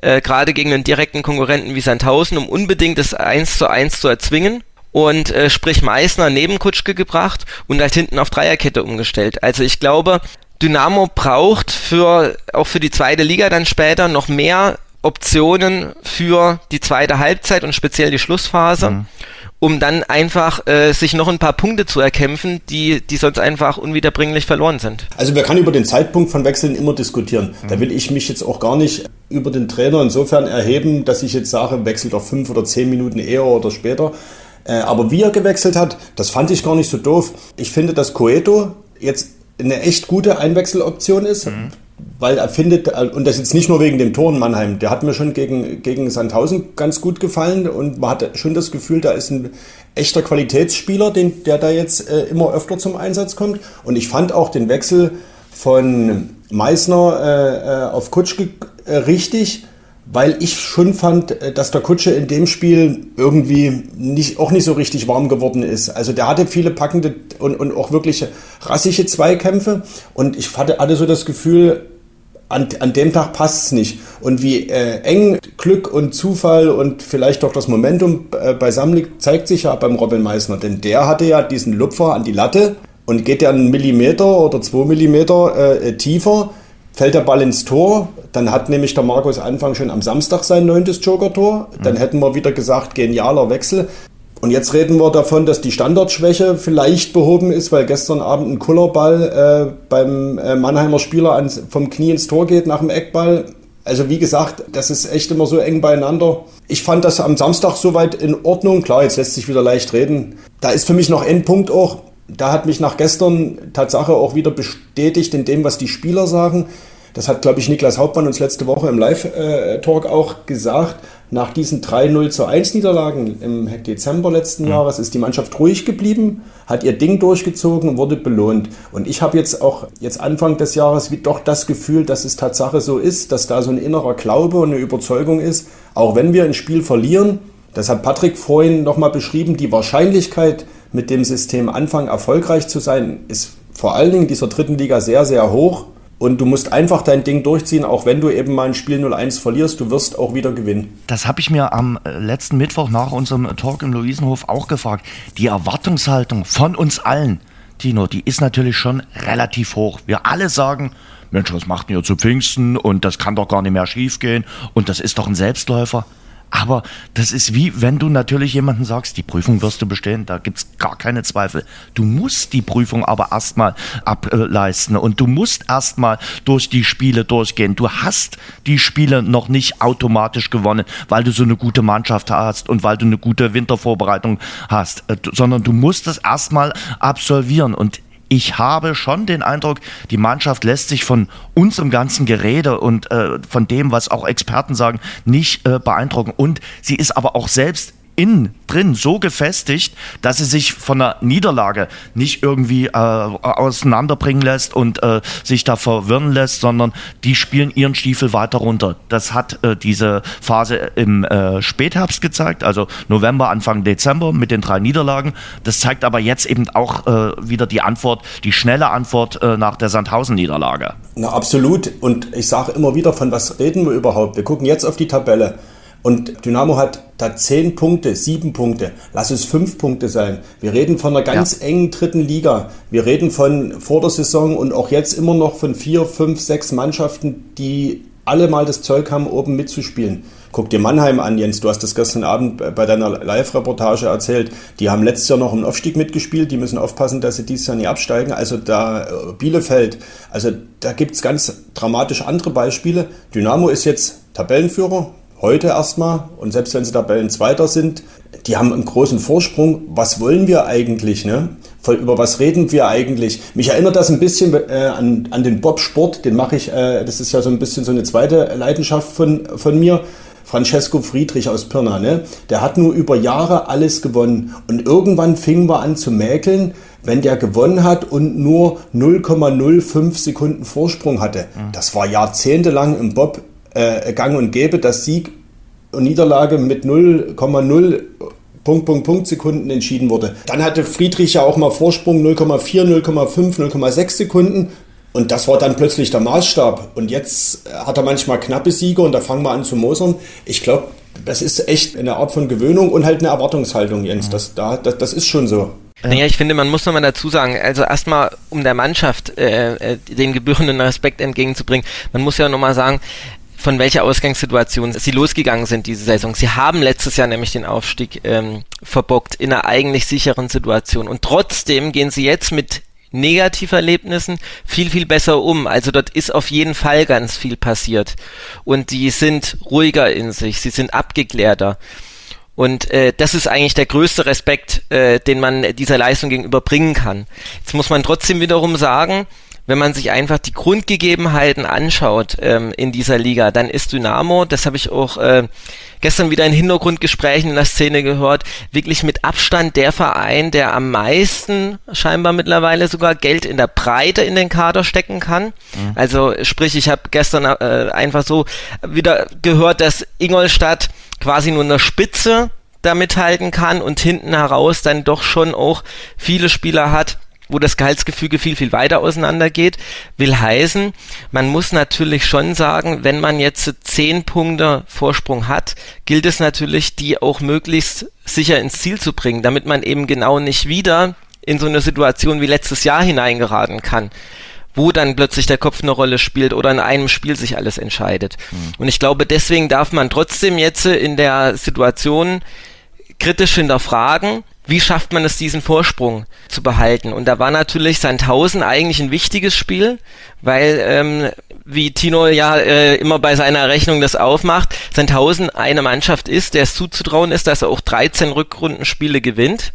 äh, gerade gegen einen direkten Konkurrenten wie Sandhausen, um unbedingt das 1 zu 1 zu erzwingen und äh, sprich Meißner neben Kutschke gebracht und halt hinten auf Dreierkette umgestellt. Also ich glaube, Dynamo braucht für auch für die zweite Liga dann später noch mehr Optionen für die zweite Halbzeit und speziell die Schlussphase. Mhm um dann einfach äh, sich noch ein paar Punkte zu erkämpfen, die, die sonst einfach unwiederbringlich verloren sind. Also wir können über den Zeitpunkt von Wechseln immer diskutieren. Mhm. Da will ich mich jetzt auch gar nicht über den Trainer insofern erheben, dass ich jetzt sage, wechselt auf fünf oder zehn Minuten eher oder später. Äh, aber wie er gewechselt hat, das fand ich gar nicht so doof. Ich finde, dass Coeto jetzt eine echt gute Einwechseloption ist. Mhm weil er findet, und das jetzt nicht nur wegen dem Tor in Mannheim, der hat mir schon gegen, gegen Sandhausen ganz gut gefallen und man hat schon das Gefühl, da ist ein echter Qualitätsspieler, den, der da jetzt äh, immer öfter zum Einsatz kommt. Und ich fand auch den Wechsel von Meißner äh, äh auf Kutschke äh, richtig, weil ich schon fand, äh, dass der Kutsche in dem Spiel irgendwie nicht, auch nicht so richtig warm geworden ist. Also der hatte viele packende und, und auch wirklich rassige Zweikämpfe und ich hatte, hatte so das Gefühl, an, an dem Tag passt es nicht. Und wie äh, eng Glück und Zufall und vielleicht doch das Momentum äh, beisammen liegt, zeigt sich ja beim Robin Meissner. Denn der hatte ja diesen Lupfer an die Latte und geht ja einen Millimeter oder zwei Millimeter äh, tiefer fällt der Ball ins Tor, dann hat nämlich der Markus Anfang schon am Samstag sein neuntes Joker-Tor. Dann mhm. hätten wir wieder gesagt, genialer Wechsel. Und jetzt reden wir davon, dass die Standardschwäche vielleicht behoben ist, weil gestern Abend ein Kullerball äh, beim äh, Mannheimer Spieler ans, vom Knie ins Tor geht nach dem Eckball. Also wie gesagt, das ist echt immer so eng beieinander. Ich fand das am Samstag soweit in Ordnung. Klar, jetzt lässt sich wieder leicht reden. Da ist für mich noch ein Punkt auch, da hat mich nach gestern Tatsache auch wieder bestätigt in dem, was die Spieler sagen. Das hat, glaube ich, Niklas Hauptmann uns letzte Woche im Live-Talk auch gesagt. Nach diesen 3-0 zu 1 Niederlagen im Dezember letzten mhm. Jahres ist die Mannschaft ruhig geblieben, hat ihr Ding durchgezogen und wurde belohnt. Und ich habe jetzt auch jetzt Anfang des Jahres wie doch das Gefühl, dass es Tatsache so ist, dass da so ein innerer Glaube und eine Überzeugung ist, auch wenn wir ein Spiel verlieren, das hat Patrick vorhin nochmal beschrieben, die Wahrscheinlichkeit, mit dem System anfangen, erfolgreich zu sein, ist vor allen Dingen dieser dritten Liga sehr, sehr hoch. Und du musst einfach dein Ding durchziehen, auch wenn du eben mal ein Spiel 0-1 verlierst, du wirst auch wieder gewinnen. Das habe ich mir am äh, letzten Mittwoch nach unserem Talk im Luisenhof auch gefragt. Die Erwartungshaltung von uns allen, Tino, die ist natürlich schon relativ hoch. Wir alle sagen, Mensch, was macht ihr zu Pfingsten und das kann doch gar nicht mehr schiefgehen und das ist doch ein Selbstläufer. Aber das ist wie, wenn du natürlich jemanden sagst, die Prüfung wirst du bestehen, da gibt es gar keine Zweifel. Du musst die Prüfung aber erstmal ableisten und du musst erstmal durch die Spiele durchgehen. Du hast die Spiele noch nicht automatisch gewonnen, weil du so eine gute Mannschaft hast und weil du eine gute Wintervorbereitung hast, äh, sondern du musst das erstmal absolvieren. Und ich habe schon den Eindruck, die Mannschaft lässt sich von unserem ganzen Gerede und äh, von dem, was auch Experten sagen, nicht äh, beeindrucken. Und sie ist aber auch selbst innen drin so gefestigt, dass sie sich von einer Niederlage nicht irgendwie äh, auseinanderbringen lässt und äh, sich da verwirren lässt, sondern die spielen ihren Stiefel weiter runter. Das hat äh, diese Phase im äh, Spätherbst gezeigt, also November, Anfang Dezember mit den drei Niederlagen. Das zeigt aber jetzt eben auch äh, wieder die Antwort, die schnelle Antwort äh, nach der Sandhausen-Niederlage. Na absolut. Und ich sage immer wieder, von was reden wir überhaupt? Wir gucken jetzt auf die Tabelle. Und Dynamo hat da zehn Punkte, sieben Punkte, lass es fünf Punkte sein. Wir reden von einer ganz ja. engen dritten Liga. Wir reden von vor der Saison und auch jetzt immer noch von vier, fünf, sechs Mannschaften, die alle mal das Zeug haben, oben mitzuspielen. Guck dir Mannheim an, Jens. Du hast das gestern Abend bei deiner Live-Reportage erzählt. Die haben letztes Jahr noch im Aufstieg mitgespielt. Die müssen aufpassen, dass sie dieses Jahr nicht absteigen. Also da äh, Bielefeld. Also da gibt es ganz dramatisch andere Beispiele. Dynamo ist jetzt Tabellenführer, heute erstmal. Und selbst wenn sie Tabellenzweiter sind, die haben einen großen Vorsprung. Was wollen wir eigentlich? Ne? Über was reden wir eigentlich? Mich erinnert das ein bisschen äh, an, an den Bobsport. Den mache ich, äh, das ist ja so ein bisschen so eine zweite Leidenschaft von, von mir. Francesco Friedrich aus Pirna, ne? der hat nur über Jahre alles gewonnen. Und irgendwann fingen wir an zu mäkeln, wenn der gewonnen hat und nur 0,05 Sekunden Vorsprung hatte. Mhm. Das war jahrzehntelang im Bob äh, gang und gäbe, dass Sieg und Niederlage mit 0,0 Punkt, Punkt, Punkt Sekunden entschieden wurde. Dann hatte Friedrich ja auch mal Vorsprung 0,4, 0,5, 0,6 Sekunden. Und das war dann plötzlich der Maßstab. Und jetzt hat er manchmal knappe Siege und da fangen wir an zu mosern. Ich glaube, das ist echt eine Art von Gewöhnung und halt eine Erwartungshaltung, Jens. Das, da, das, das ist schon so. Naja, ich finde, man muss nochmal dazu sagen, also erstmal, um der Mannschaft äh, äh, den gebührenden Respekt entgegenzubringen, man muss ja nochmal sagen, von welcher Ausgangssituation sie losgegangen sind diese Saison. Sie haben letztes Jahr nämlich den Aufstieg ähm, verbockt in einer eigentlich sicheren Situation. Und trotzdem gehen sie jetzt mit Negativerlebnissen viel, viel besser um. Also dort ist auf jeden Fall ganz viel passiert. Und die sind ruhiger in sich, sie sind abgeklärter. Und äh, das ist eigentlich der größte Respekt, äh, den man dieser Leistung gegenüber bringen kann. Jetzt muss man trotzdem wiederum sagen, wenn man sich einfach die Grundgegebenheiten anschaut ähm, in dieser Liga, dann ist Dynamo, das habe ich auch äh, gestern wieder in Hintergrundgesprächen in der Szene gehört, wirklich mit Abstand der Verein, der am meisten scheinbar mittlerweile sogar Geld in der Breite in den Kader stecken kann. Mhm. Also sprich, ich habe gestern äh, einfach so wieder gehört, dass Ingolstadt quasi nur eine Spitze da mithalten kann und hinten heraus dann doch schon auch viele Spieler hat, wo das Gehaltsgefüge viel, viel weiter auseinandergeht, will heißen, man muss natürlich schon sagen, wenn man jetzt zehn Punkte Vorsprung hat, gilt es natürlich, die auch möglichst sicher ins Ziel zu bringen, damit man eben genau nicht wieder in so eine Situation wie letztes Jahr hineingeraten kann wo dann plötzlich der Kopf eine Rolle spielt oder in einem Spiel sich alles entscheidet. Mhm. Und ich glaube, deswegen darf man trotzdem jetzt in der Situation kritisch hinterfragen, wie schafft man es, diesen Vorsprung zu behalten? Und da war natürlich Sandhausen eigentlich ein wichtiges Spiel, weil, ähm, wie Tino ja äh, immer bei seiner Rechnung das aufmacht, Sandhausen eine Mannschaft ist, der es zuzutrauen ist, dass er auch 13 Rückrundenspiele gewinnt.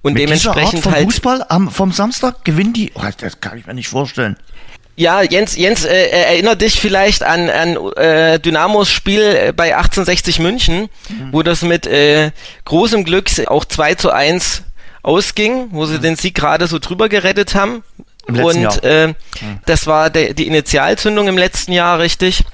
Und Mit dementsprechend dieser Art von halt Fußball am, vom Samstag gewinnen die. Oh, das kann ich mir nicht vorstellen. Ja, Jens, Jens, äh, erinnert dich vielleicht an, an äh, Dynamos Spiel äh, bei 1860 München, mhm. wo das mit äh, großem Glück auch 2 zu 1 ausging, wo sie mhm. den Sieg gerade so drüber gerettet haben. Und äh, mhm. das war der, die Initialzündung im letzten Jahr, richtig.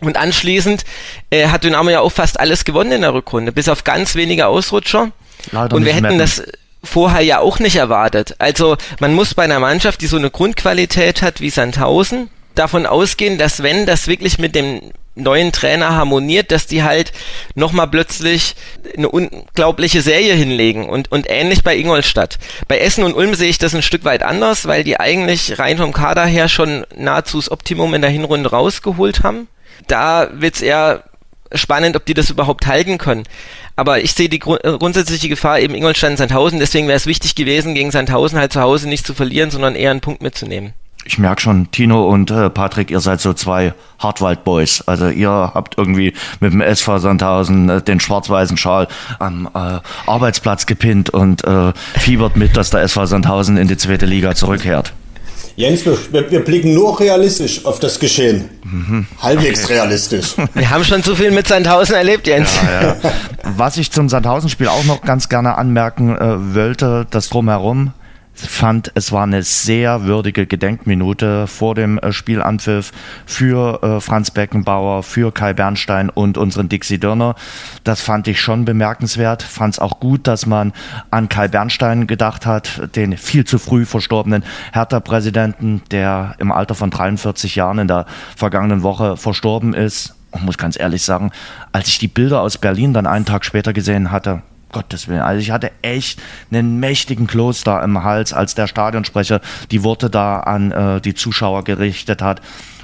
Und anschließend äh, hat Dynamo ja auch fast alles gewonnen in der Rückrunde, bis auf ganz wenige Ausrutscher. Leider und wir hätten meppen. das vorher ja auch nicht erwartet. Also man muss bei einer Mannschaft, die so eine Grundqualität hat wie Sandhausen, davon ausgehen, dass wenn das wirklich mit dem neuen Trainer harmoniert, dass die halt nochmal plötzlich eine unglaubliche Serie hinlegen und, und ähnlich bei Ingolstadt. Bei Essen und Ulm sehe ich das ein Stück weit anders, weil die eigentlich rein vom Kader her schon nahezu das Optimum in der Hinrunde rausgeholt haben. Da wird's eher spannend, ob die das überhaupt halten können. Aber ich sehe die gru äh, grundsätzliche Gefahr eben Ingolstadt Sandhausen, deswegen wäre es wichtig gewesen, gegen Sandhausen halt zu Hause nicht zu verlieren, sondern eher einen Punkt mitzunehmen. Ich merke schon, Tino und äh, Patrick, ihr seid so zwei Hartwald-Boys. Also ihr habt irgendwie mit dem SV Sandhausen äh, den schwarz-weißen Schal am äh, Arbeitsplatz gepinnt und äh, fiebert mit, dass der SV Sandhausen in die zweite Liga zurückkehrt. Jens, wir, wir, blicken nur realistisch auf das Geschehen. Mhm. Halbwegs okay. realistisch. Wir haben schon zu viel mit Sandhausen erlebt, Jens. Ja, ja. Was ich zum Sandhausen-Spiel auch noch ganz gerne anmerken äh, wollte, das Drumherum fand, es war eine sehr würdige Gedenkminute vor dem äh, Spielanpfiff für äh, Franz Beckenbauer, für Kai Bernstein und unseren Dixie Dörner. Das fand ich schon bemerkenswert. Fand es auch gut, dass man an Kai Bernstein gedacht hat, den viel zu früh verstorbenen Hertha-Präsidenten, der im Alter von 43 Jahren in der vergangenen Woche verstorben ist. Ich muss ganz ehrlich sagen, als ich die Bilder aus Berlin dann einen Tag später gesehen hatte, Gottes Willen. Also ich hatte echt einen mächtigen Kloster im Hals, als der Stadionsprecher die Worte da an äh, die Zuschauer gerichtet hat.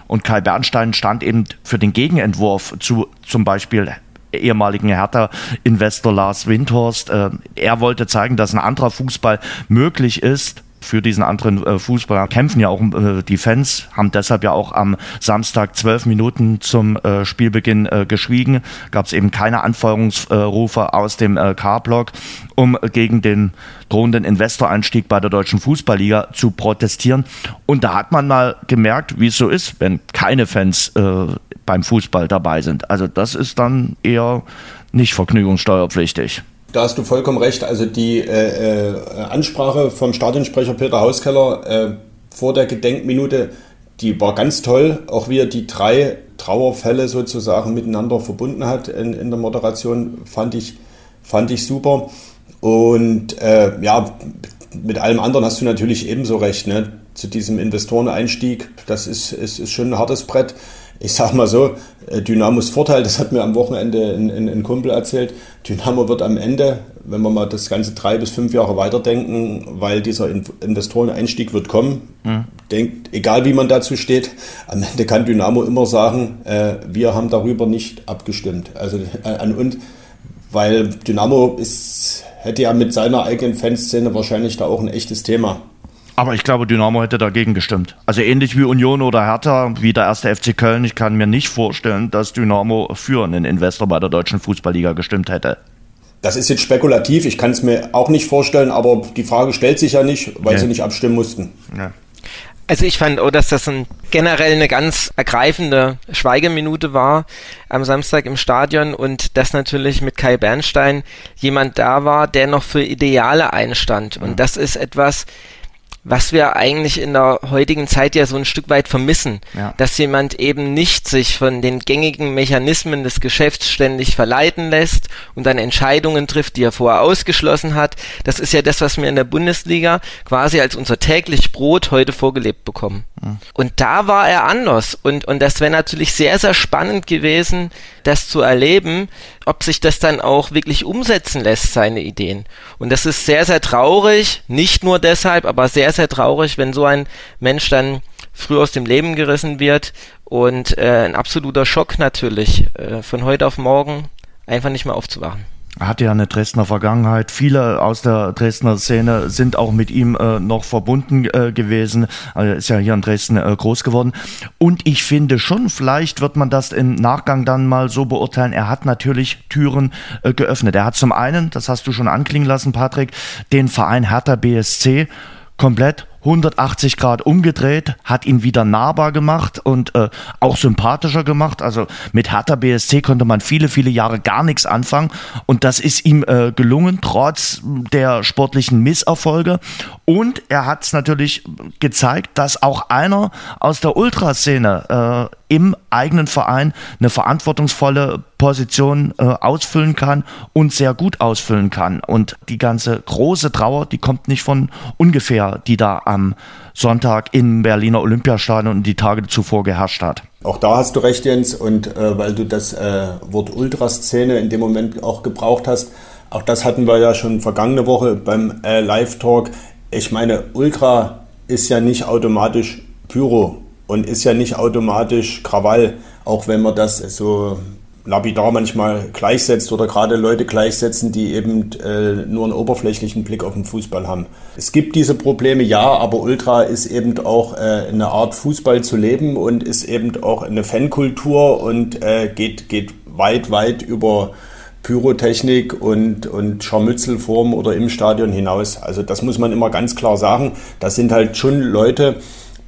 Und Kai Bernstein stand eben für den Gegenentwurf zu zum Beispiel ehemaligen Hertha-Investor Lars Windhorst. Äh, er wollte zeigen, dass ein anderer Fußball möglich ist für diesen anderen äh, Fußball kämpfen ja auch äh, die Fans, haben deshalb ja auch am Samstag zwölf Minuten zum äh, Spielbeginn äh, geschwiegen. Gab es eben keine Anfeuerungsrufe aus dem äh, K-Block, um gegen den drohenden Investoreinstieg bei der Deutschen Fußballliga zu protestieren. Und da hat man mal gemerkt, wie es so ist, wenn keine Fans äh, beim Fußball dabei sind. Also das ist dann eher nicht vergnügungssteuerpflichtig. Da hast du vollkommen recht. Also die äh, äh, Ansprache vom Stadionsprecher Peter Hauskeller äh, vor der Gedenkminute, die war ganz toll. Auch wie er die drei Trauerfälle sozusagen miteinander verbunden hat in, in der Moderation, fand ich, fand ich super. Und äh, ja, mit allem anderen hast du natürlich ebenso recht. Ne? Zu diesem Investoreneinstieg, das ist, ist, ist schon ein hartes Brett ich sag mal so, äh, Dynamos Vorteil, das hat mir am Wochenende ein, ein, ein, Kumpel erzählt, Dynamo wird am Ende, wenn wir mal das Ganze drei bis fünf Jahre weiterdenken, weil dieser Investoreneinstieg wird kommen, mhm. denkt, egal wie man dazu steht, am Ende kann Dynamo immer sagen, äh, wir haben darüber nicht abgestimmt. Also äh, an und, weil Dynamo ist, hätte ja mit seiner eigenen Fanszene wahrscheinlich da auch ein echtes Thema. Aber ich glaube, Dynamo hätte dagegen gestimmt. Also ähnlich wie Union oder Hertha, wie der erste FC Köln. Ich kann mir nicht vorstellen, dass Dynamo für einen Investor bei der deutschen Fußballliga gestimmt hätte. Das ist jetzt spekulativ, ich kann es mir auch nicht vorstellen, aber die Frage stellt sich ja nicht, weil ja. sie nicht abstimmen mussten. Ja. Also ich fand auch, dass das ein, generell eine ganz ergreifende Schweigeminute war am Samstag im Stadion und dass natürlich mit Kai Bernstein jemand da war, der noch für Ideale einstand. Und das ist etwas, was wir eigentlich in der heutigen Zeit ja so ein Stück weit vermissen, ja. dass jemand eben nicht sich von den gängigen Mechanismen des Geschäfts ständig verleiten lässt und dann Entscheidungen trifft, die er vorher ausgeschlossen hat. Das ist ja das, was wir in der Bundesliga quasi als unser täglich Brot heute vorgelebt bekommen. Mhm. Und da war er anders und, und das wäre natürlich sehr, sehr spannend gewesen, das zu erleben, ob sich das dann auch wirklich umsetzen lässt, seine Ideen. Und das ist sehr, sehr traurig, nicht nur deshalb, aber sehr, sehr traurig, wenn so ein Mensch dann früh aus dem Leben gerissen wird und äh, ein absoluter Schock natürlich, äh, von heute auf morgen einfach nicht mehr aufzuwachen. Hatte ja eine Dresdner Vergangenheit. Viele aus der Dresdner Szene sind auch mit ihm äh, noch verbunden äh, gewesen. Also er ist ja hier in Dresden äh, groß geworden. Und ich finde schon, vielleicht wird man das im Nachgang dann mal so beurteilen. Er hat natürlich Türen äh, geöffnet. Er hat zum einen, das hast du schon anklingen lassen, Patrick, den Verein Hertha BSC komplett 180 Grad umgedreht, hat ihn wieder nahbar gemacht und äh, auch sympathischer gemacht. Also mit Hertha BSC konnte man viele, viele Jahre gar nichts anfangen und das ist ihm äh, gelungen, trotz der sportlichen Misserfolge. Und er hat es natürlich gezeigt, dass auch einer aus der Ultraszene äh, im eigenen Verein eine verantwortungsvolle Position äh, ausfüllen kann und sehr gut ausfüllen kann. Und die ganze große Trauer, die kommt nicht von ungefähr, die da am Sonntag im Berliner Olympiastadion und die Tage zuvor geherrscht hat. Auch da hast du recht, Jens, und äh, weil du das äh, Wort Ultraszene in dem Moment auch gebraucht hast, auch das hatten wir ja schon vergangene Woche beim äh, Live-Talk. Ich meine, Ultra ist ja nicht automatisch Pyro und ist ja nicht automatisch Krawall, auch wenn man das so lapidar manchmal gleichsetzt oder gerade Leute gleichsetzen, die eben äh, nur einen oberflächlichen Blick auf den Fußball haben. Es gibt diese Probleme, ja, aber Ultra ist eben auch äh, eine Art Fußball zu leben und ist eben auch eine Fankultur und äh, geht, geht weit, weit über Pyrotechnik und, und Scharmützelform oder im Stadion hinaus. Also das muss man immer ganz klar sagen. Das sind halt schon Leute,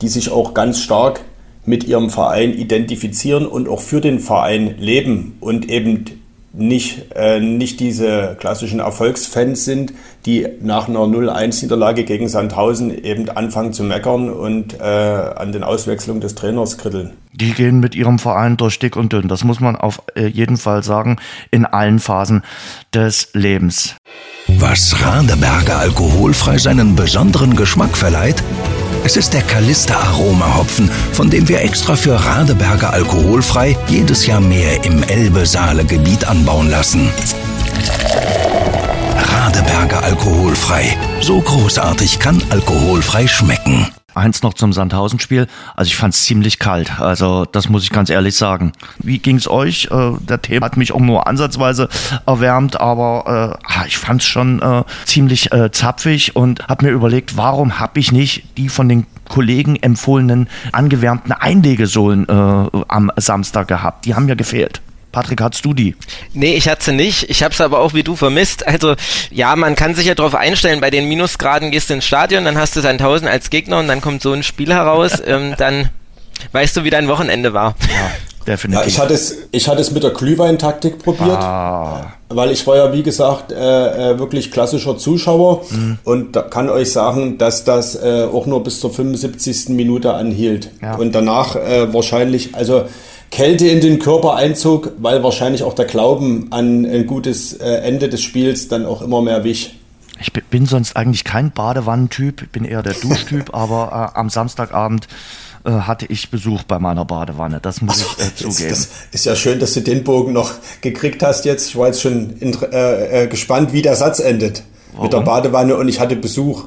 die sich auch ganz stark mit ihrem Verein identifizieren und auch für den Verein leben und eben nicht, äh, nicht diese klassischen Erfolgsfans sind, die nach einer 0-1-Niederlage gegen Sandhausen eben anfangen zu meckern und äh, an den Auswechslungen des Trainers kritteln. Die gehen mit ihrem Verein durch dick und dünn. Das muss man auf äh, jeden Fall sagen, in allen Phasen des Lebens. Was Radeberger alkoholfrei seinen besonderen Geschmack verleiht? Es ist der Kalister Aroma Hopfen, von dem wir extra für Radeberger alkoholfrei jedes Jahr mehr im Elbe-Saale-Gebiet anbauen lassen. Radeberger alkoholfrei. So großartig kann alkoholfrei schmecken. Eins noch zum Sandhausen-Spiel. Also ich fand es ziemlich kalt. Also das muss ich ganz ehrlich sagen. Wie ging es euch? Äh, der Thema hat mich auch nur ansatzweise erwärmt, aber äh, ah, ich fand es schon äh, ziemlich äh, zapfig und habe mir überlegt, warum habe ich nicht die von den Kollegen empfohlenen angewärmten Einlegesohlen äh, am Samstag gehabt? Die haben ja gefehlt. Patrick, hattest du die? Nee, ich hatte sie nicht. Ich habe es aber auch wie du vermisst. Also ja, man kann sich ja darauf einstellen, bei den Minusgraden gehst du ins Stadion, dann hast du Sandhausen als Gegner und dann kommt so ein Spiel heraus. ähm, dann weißt du, wie dein Wochenende war. Ja. Definitiv. Ja, ich hatte es, ich hatte es mit der Glühweintaktik probiert, ah. weil ich war ja wie gesagt äh, äh wirklich klassischer Zuschauer mhm. und da kann euch sagen, dass das äh, auch nur bis zur 75. Minute anhielt ja. und danach äh, wahrscheinlich, also Kälte in den Körper einzog, weil wahrscheinlich auch der Glauben an ein gutes äh, Ende des Spiels dann auch immer mehr wich. Ich bin sonst eigentlich kein Badewannentyp, bin eher der Duschtyp, aber äh, am Samstagabend äh, hatte ich Besuch bei meiner Badewanne. Das muss ich äh, zugeben. Das ist ja schön, dass du den Bogen noch gekriegt hast jetzt. Ich war jetzt schon äh, äh, gespannt, wie der Satz endet. Warum? Mit der Badewanne und ich hatte Besuch.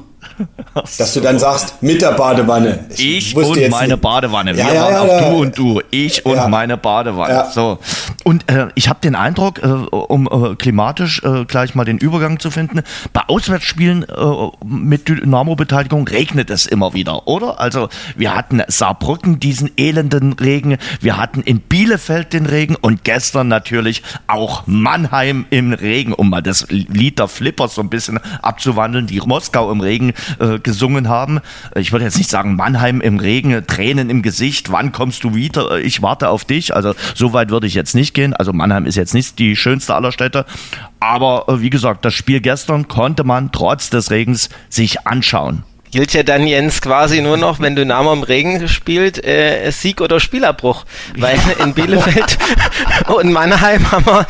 Dass du dann sagst, mit der Badewanne. Ich, ich und meine nicht. Badewanne. Wir ja, ja, waren ja, du und du. Ich und meine Badewanne. So. Und äh, ich habe den Eindruck, äh, um äh, klimatisch äh, gleich mal den Übergang zu finden, bei Auswärtsspielen äh, mit Dynamo-Beteiligung regnet es immer wieder, oder? Also wir hatten Saarbrücken diesen elenden Regen, wir hatten in Bielefeld den Regen und gestern natürlich auch Mannheim im Regen, um mal das Lied der Flippers so ein bisschen abzuwandeln, die Moskau im Regen äh, gesungen haben. Ich würde jetzt nicht sagen Mannheim im Regen, Tränen im Gesicht, wann kommst du wieder? Ich warte auf dich. Also so weit würde ich jetzt nicht gehen. Also Mannheim ist jetzt nicht die schönste aller Städte. Aber äh, wie gesagt, das Spiel gestern konnte man trotz des Regens sich anschauen gilt ja dann Jens quasi nur noch, wenn Dynamo im Regen spielt, äh, Sieg oder Spielabbruch. Weil in Bielefeld und Mannheim haben wir,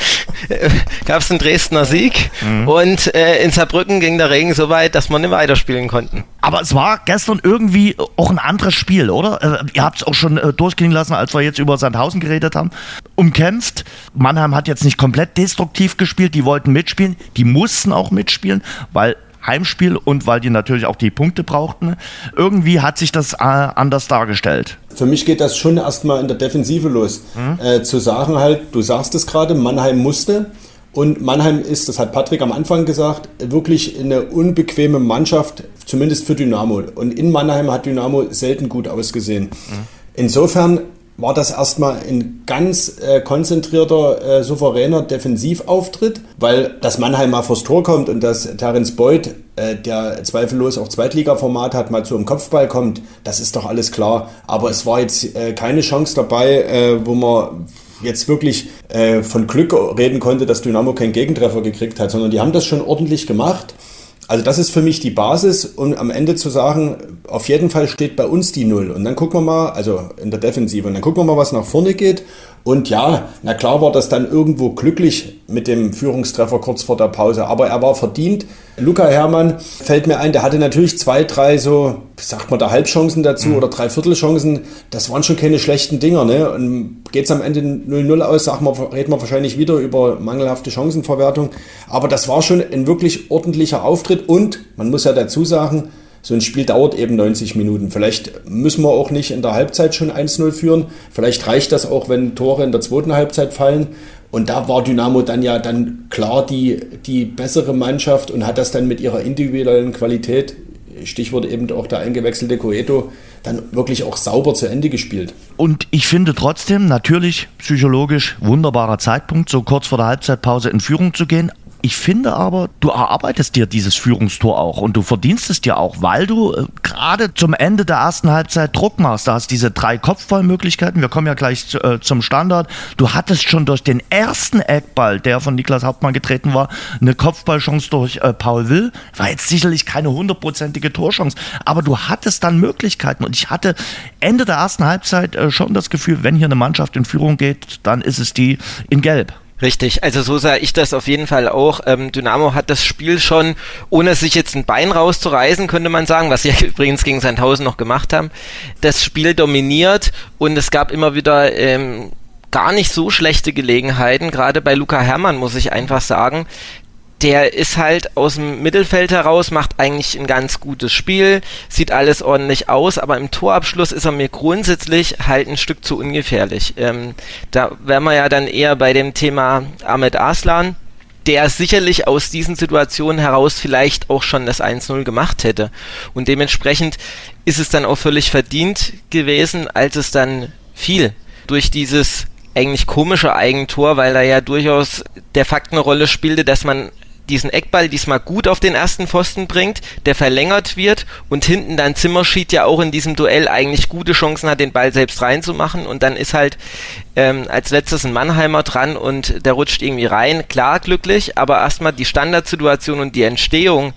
äh, gab es einen Dresdner Sieg mhm. und äh, in Saarbrücken ging der Regen so weit, dass wir nicht weiterspielen konnten. Aber es war gestern irgendwie auch ein anderes Spiel, oder? Äh, ihr habt es auch schon äh, durchgehen lassen, als wir jetzt über Sandhausen geredet haben. Umkämpft. Mannheim hat jetzt nicht komplett destruktiv gespielt, die wollten mitspielen, die mussten auch mitspielen, weil Heimspiel und weil die natürlich auch die Punkte brauchten. Irgendwie hat sich das äh, anders dargestellt. Für mich geht das schon erstmal in der Defensive los. Mhm. Äh, zu sagen halt, du sagst es gerade, Mannheim musste. Und Mannheim ist, das hat Patrick am Anfang gesagt, wirklich eine unbequeme Mannschaft, zumindest für Dynamo. Und in Mannheim hat Dynamo selten gut ausgesehen. Mhm. Insofern war das erstmal ein ganz äh, konzentrierter, äh, souveräner Defensivauftritt, weil das Mannheim mal vors Tor kommt und dass Terence Boyd, äh, der zweifellos auch Zweitliga-Format hat, mal zu einem Kopfball kommt, das ist doch alles klar. Aber es war jetzt äh, keine Chance dabei, äh, wo man jetzt wirklich äh, von Glück reden konnte, dass Dynamo keinen Gegentreffer gekriegt hat, sondern die haben das schon ordentlich gemacht. Also das ist für mich die Basis, um am Ende zu sagen, auf jeden Fall steht bei uns die Null. Und dann gucken wir mal, also in der Defensive, und dann gucken wir mal, was nach vorne geht. Und ja, na klar war das dann irgendwo glücklich mit dem Führungstreffer kurz vor der Pause, aber er war verdient. Luca Hermann fällt mir ein, der hatte natürlich zwei, drei so, sagt man da, Halbchancen dazu mhm. oder Dreiviertelchancen. Das waren schon keine schlechten Dinger. Ne? Und geht es am Ende 0-0 aus, sagen wir, reden wir wahrscheinlich wieder über mangelhafte Chancenverwertung. Aber das war schon ein wirklich ordentlicher Auftritt und man muss ja dazu sagen, so ein Spiel dauert eben 90 Minuten. Vielleicht müssen wir auch nicht in der Halbzeit schon 1-0 führen. Vielleicht reicht das auch, wenn Tore in der zweiten Halbzeit fallen. Und da war Dynamo dann ja dann klar die, die bessere Mannschaft und hat das dann mit ihrer individuellen Qualität, Stichwort eben auch der eingewechselte Coeto, dann wirklich auch sauber zu Ende gespielt. Und ich finde trotzdem natürlich psychologisch wunderbarer Zeitpunkt, so kurz vor der Halbzeitpause in Führung zu gehen. Ich finde aber, du erarbeitest dir dieses Führungstor auch und du verdienst es dir auch, weil du äh, gerade zum Ende der ersten Halbzeit Druck machst. Da hast diese drei Kopfballmöglichkeiten. Wir kommen ja gleich zu, äh, zum Standard. Du hattest schon durch den ersten Eckball, der von Niklas Hauptmann getreten war, eine Kopfballchance durch äh, Paul Will. War jetzt sicherlich keine hundertprozentige Torchance, aber du hattest dann Möglichkeiten und ich hatte Ende der ersten Halbzeit äh, schon das Gefühl, wenn hier eine Mannschaft in Führung geht, dann ist es die in Gelb. Richtig, also so sah ich das auf jeden Fall auch. Ähm, Dynamo hat das Spiel schon, ohne sich jetzt ein Bein rauszureißen, könnte man sagen, was sie übrigens gegen Sandhausen noch gemacht haben, das Spiel dominiert und es gab immer wieder ähm, gar nicht so schlechte Gelegenheiten. Gerade bei Luca Hermann muss ich einfach sagen, der ist halt aus dem Mittelfeld heraus, macht eigentlich ein ganz gutes Spiel, sieht alles ordentlich aus, aber im Torabschluss ist er mir grundsätzlich halt ein Stück zu ungefährlich. Ähm, da wären wir ja dann eher bei dem Thema Ahmed Aslan, der sicherlich aus diesen Situationen heraus vielleicht auch schon das 1-0 gemacht hätte. Und dementsprechend ist es dann auch völlig verdient gewesen, als es dann fiel. Durch dieses eigentlich komische Eigentor, weil da ja durchaus der Fakt eine Rolle spielte, dass man diesen Eckball diesmal gut auf den ersten Pfosten bringt, der verlängert wird und hinten dann Zimmerschied ja auch in diesem Duell eigentlich gute Chancen hat, den Ball selbst reinzumachen und dann ist halt ähm, als letztes ein Mannheimer dran und der rutscht irgendwie rein. Klar, glücklich, aber erstmal die Standardsituation und die Entstehung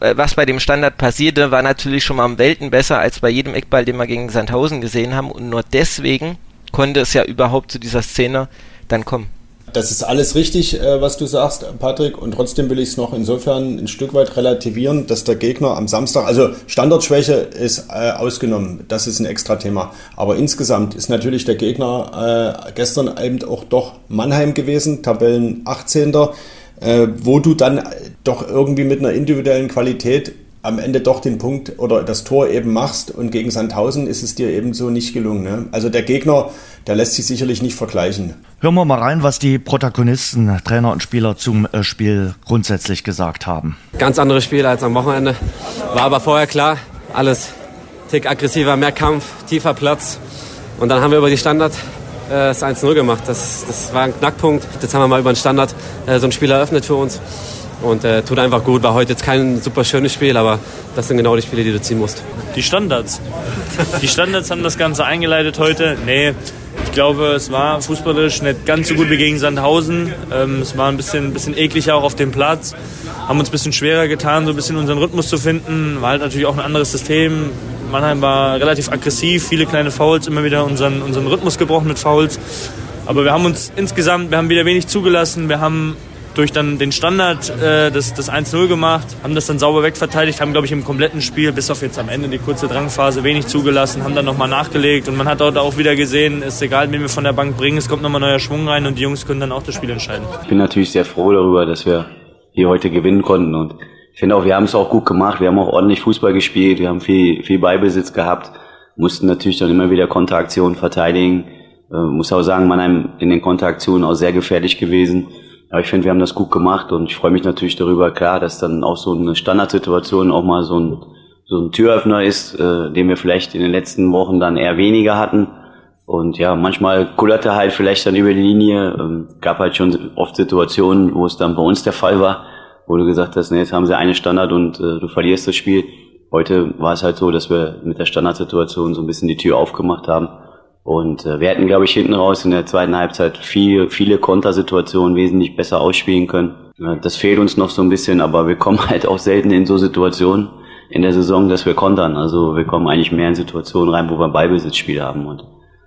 äh, was bei dem Standard passierte, war natürlich schon mal am Welten besser als bei jedem Eckball, den wir gegen Sandhausen gesehen haben. Und nur deswegen konnte es ja überhaupt zu dieser Szene dann kommen. Das ist alles richtig, äh, was du sagst, Patrick. Und trotzdem will ich es noch insofern ein Stück weit relativieren, dass der Gegner am Samstag, also Standardschwäche ist äh, ausgenommen, das ist ein extra Thema. Aber insgesamt ist natürlich der Gegner äh, gestern eben auch doch Mannheim gewesen, Tabellen 18. Äh, wo du dann doch irgendwie mit einer individuellen Qualität am Ende doch den Punkt oder das Tor eben machst und gegen Sandhausen ist es dir eben so nicht gelungen. Ne? Also der Gegner, der lässt sich sicherlich nicht vergleichen. Hören wir mal rein, was die Protagonisten, Trainer und Spieler zum äh, Spiel grundsätzlich gesagt haben. Ganz anderes Spiel als am Wochenende. War aber vorher klar, alles tick aggressiver, mehr Kampf, tiefer Platz. Und dann haben wir über die Standard äh, das 1-0 gemacht. Das, das war ein Knackpunkt. Jetzt haben wir mal über den Standard äh, so ein Spiel eröffnet für uns. Und äh, tut einfach gut. War heute jetzt kein super schönes Spiel, aber das sind genau die Spiele, die du ziehen musst. Die Standards. Die Standards haben das Ganze eingeleitet heute. Nee, ich glaube, es war fußballisch nicht ganz so gut wie gegen Sandhausen. Ähm, es war ein bisschen, bisschen ekliger auch auf dem Platz. Haben uns ein bisschen schwerer getan, so ein bisschen unseren Rhythmus zu finden. War halt natürlich auch ein anderes System. Mannheim war relativ aggressiv, viele kleine Fouls, immer wieder unseren, unseren Rhythmus gebrochen mit Fouls. Aber wir haben uns insgesamt, wir haben wieder wenig zugelassen. Wir haben durch dann den Standard äh, das, das 1-0 gemacht, haben das dann sauber wegverteidigt, haben, glaube ich, im kompletten Spiel, bis auf jetzt am Ende die kurze Drangphase, wenig zugelassen, haben dann nochmal nachgelegt und man hat dort auch wieder gesehen, ist egal, wen wir von der Bank bringen, es kommt nochmal neuer Schwung rein und die Jungs können dann auch das Spiel entscheiden. Ich bin natürlich sehr froh darüber, dass wir hier heute gewinnen konnten und ich finde auch, wir haben es auch gut gemacht, wir haben auch ordentlich Fußball gespielt, wir haben viel, viel Beibesitz gehabt, mussten natürlich dann immer wieder Konteraktionen verteidigen, äh, muss auch sagen, Mannheim in den Konteraktionen auch sehr gefährlich gewesen. Aber ich finde, wir haben das gut gemacht und ich freue mich natürlich darüber, klar, dass dann auch so eine Standardsituation auch mal so ein, so ein Türöffner ist, äh, den wir vielleicht in den letzten Wochen dann eher weniger hatten. Und ja, manchmal kullerte halt vielleicht dann über die Linie. Ähm, gab halt schon oft Situationen, wo es dann bei uns der Fall war, wo du gesagt hast, nee, jetzt haben sie eine Standard und äh, du verlierst das Spiel. Heute war es halt so, dass wir mit der Standardsituation so ein bisschen die Tür aufgemacht haben und äh, wir hätten, glaube ich, hinten raus in der zweiten Halbzeit viel, viele Kontersituationen wesentlich besser ausspielen können. Ja, das fehlt uns noch so ein bisschen, aber wir kommen halt auch selten in so Situationen in der Saison, dass wir kontern. Also wir kommen eigentlich mehr in Situationen rein, wo wir Ballbesitzspiel haben. Und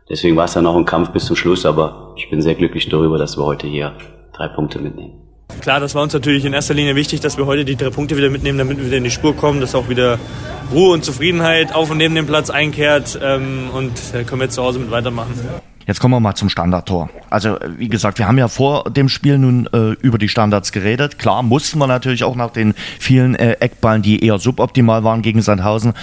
deswegen war es dann auch ein Kampf bis zum Schluss, aber ich bin sehr glücklich darüber, dass wir heute hier drei Punkte mitnehmen. Klar, das war uns natürlich in erster Linie wichtig, dass wir heute die drei Punkte wieder mitnehmen, damit wir wieder in die Spur kommen, dass auch wieder Ruhe und Zufriedenheit auf und neben dem Platz einkehrt ähm, und äh, können wir jetzt zu Hause mit weitermachen. Jetzt kommen wir mal zum Standardtor. Also wie gesagt, wir haben ja vor dem Spiel nun äh, über die Standards geredet. Klar mussten wir natürlich auch nach den vielen äh, Eckballen, die eher suboptimal waren gegen Sandhausen,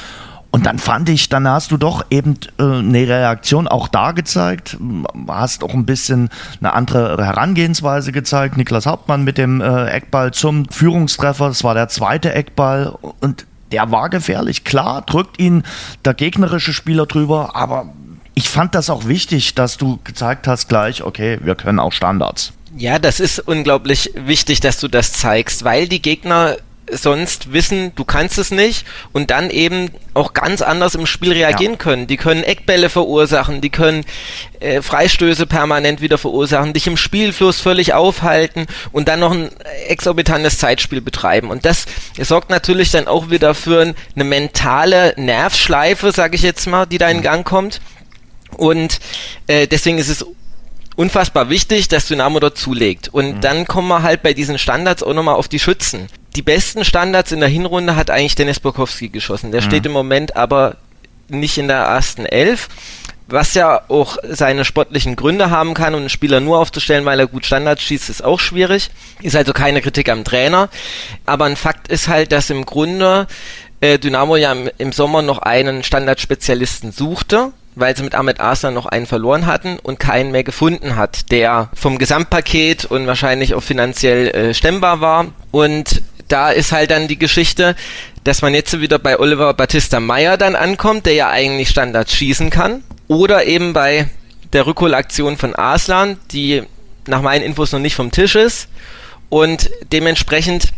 Und dann fand ich, dann hast du doch eben äh, eine Reaktion auch da gezeigt, hast auch ein bisschen eine andere Herangehensweise gezeigt. Niklas Hauptmann mit dem äh, Eckball zum Führungstreffer, das war der zweite Eckball und der war gefährlich. Klar, drückt ihn der gegnerische Spieler drüber, aber ich fand das auch wichtig, dass du gezeigt hast gleich, okay, wir können auch Standards. Ja, das ist unglaublich wichtig, dass du das zeigst, weil die Gegner sonst wissen, du kannst es nicht und dann eben auch ganz anders im Spiel reagieren ja. können. Die können Eckbälle verursachen, die können äh, Freistöße permanent wieder verursachen, dich im Spielfluss völlig aufhalten und dann noch ein exorbitantes Zeitspiel betreiben. Und das sorgt natürlich dann auch wieder für eine mentale Nervschleife, sage ich jetzt mal, die da in mhm. Gang kommt. Und äh, deswegen ist es unfassbar wichtig, dass Dynamo dort zulegt. Und mhm. dann kommen wir halt bei diesen Standards auch nochmal auf die Schützen. Die besten Standards in der Hinrunde hat eigentlich Dennis Borkowski geschossen. Der mhm. steht im Moment aber nicht in der ersten Elf. Was ja auch seine sportlichen Gründe haben kann, um einen Spieler nur aufzustellen, weil er gut Standards schießt, ist auch schwierig. Ist also keine Kritik am Trainer. Aber ein Fakt ist halt, dass im Grunde äh, Dynamo ja im, im Sommer noch einen Standardspezialisten suchte weil sie mit Ahmed Arslan noch einen verloren hatten und keinen mehr gefunden hat, der vom Gesamtpaket und wahrscheinlich auch finanziell äh, stemmbar war. Und da ist halt dann die Geschichte, dass man jetzt wieder bei Oliver Battista Meyer dann ankommt, der ja eigentlich Standards schießen kann. Oder eben bei der Rückholaktion von Arslan, die nach meinen Infos noch nicht vom Tisch ist. Und dementsprechend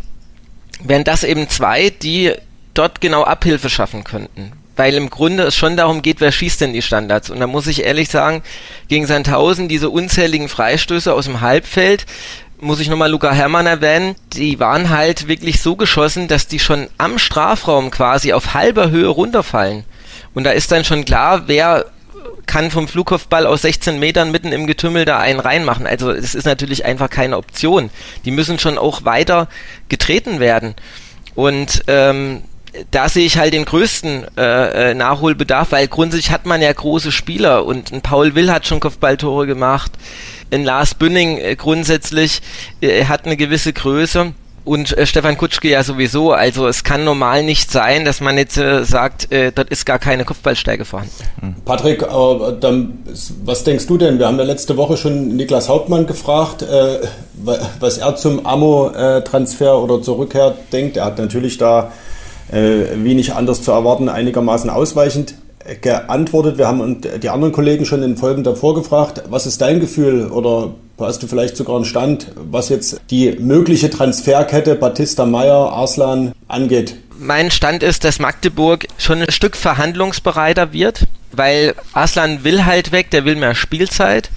wären das eben zwei, die dort genau Abhilfe schaffen könnten weil im Grunde es schon darum geht, wer schießt denn die Standards. Und da muss ich ehrlich sagen, gegen Sandhausen diese unzähligen Freistöße aus dem Halbfeld, muss ich nochmal Luca Hermann erwähnen, die waren halt wirklich so geschossen, dass die schon am Strafraum quasi auf halber Höhe runterfallen. Und da ist dann schon klar, wer kann vom Flugkopfball aus 16 Metern mitten im Getümmel da einen reinmachen. Also es ist natürlich einfach keine Option. Die müssen schon auch weiter getreten werden. Und ähm, da sehe ich halt den größten äh, äh, Nachholbedarf, weil grundsätzlich hat man ja große Spieler und ein Paul Will hat schon Kopfballtore gemacht, ein Lars Bünning äh, grundsätzlich äh, hat eine gewisse Größe und äh, Stefan Kutschke ja sowieso. Also es kann normal nicht sein, dass man jetzt äh, sagt, äh, dort ist gar keine Kopfballstärke vorhanden. Hm. Patrick, aber dann, was denkst du denn? Wir haben ja letzte Woche schon Niklas Hauptmann gefragt, äh, was er zum Amo-Transfer oder zur Rückkehr denkt. Er hat natürlich da äh, wie nicht anders zu erwarten, einigermaßen ausweichend geantwortet. Wir haben die anderen Kollegen schon in Folgen davor gefragt, was ist dein Gefühl oder hast du vielleicht sogar einen Stand, was jetzt die mögliche Transferkette Batista Meyer, Arslan angeht? Mein Stand ist, dass Magdeburg schon ein Stück verhandlungsbereiter wird, weil Arslan will halt weg, der will mehr Spielzeit.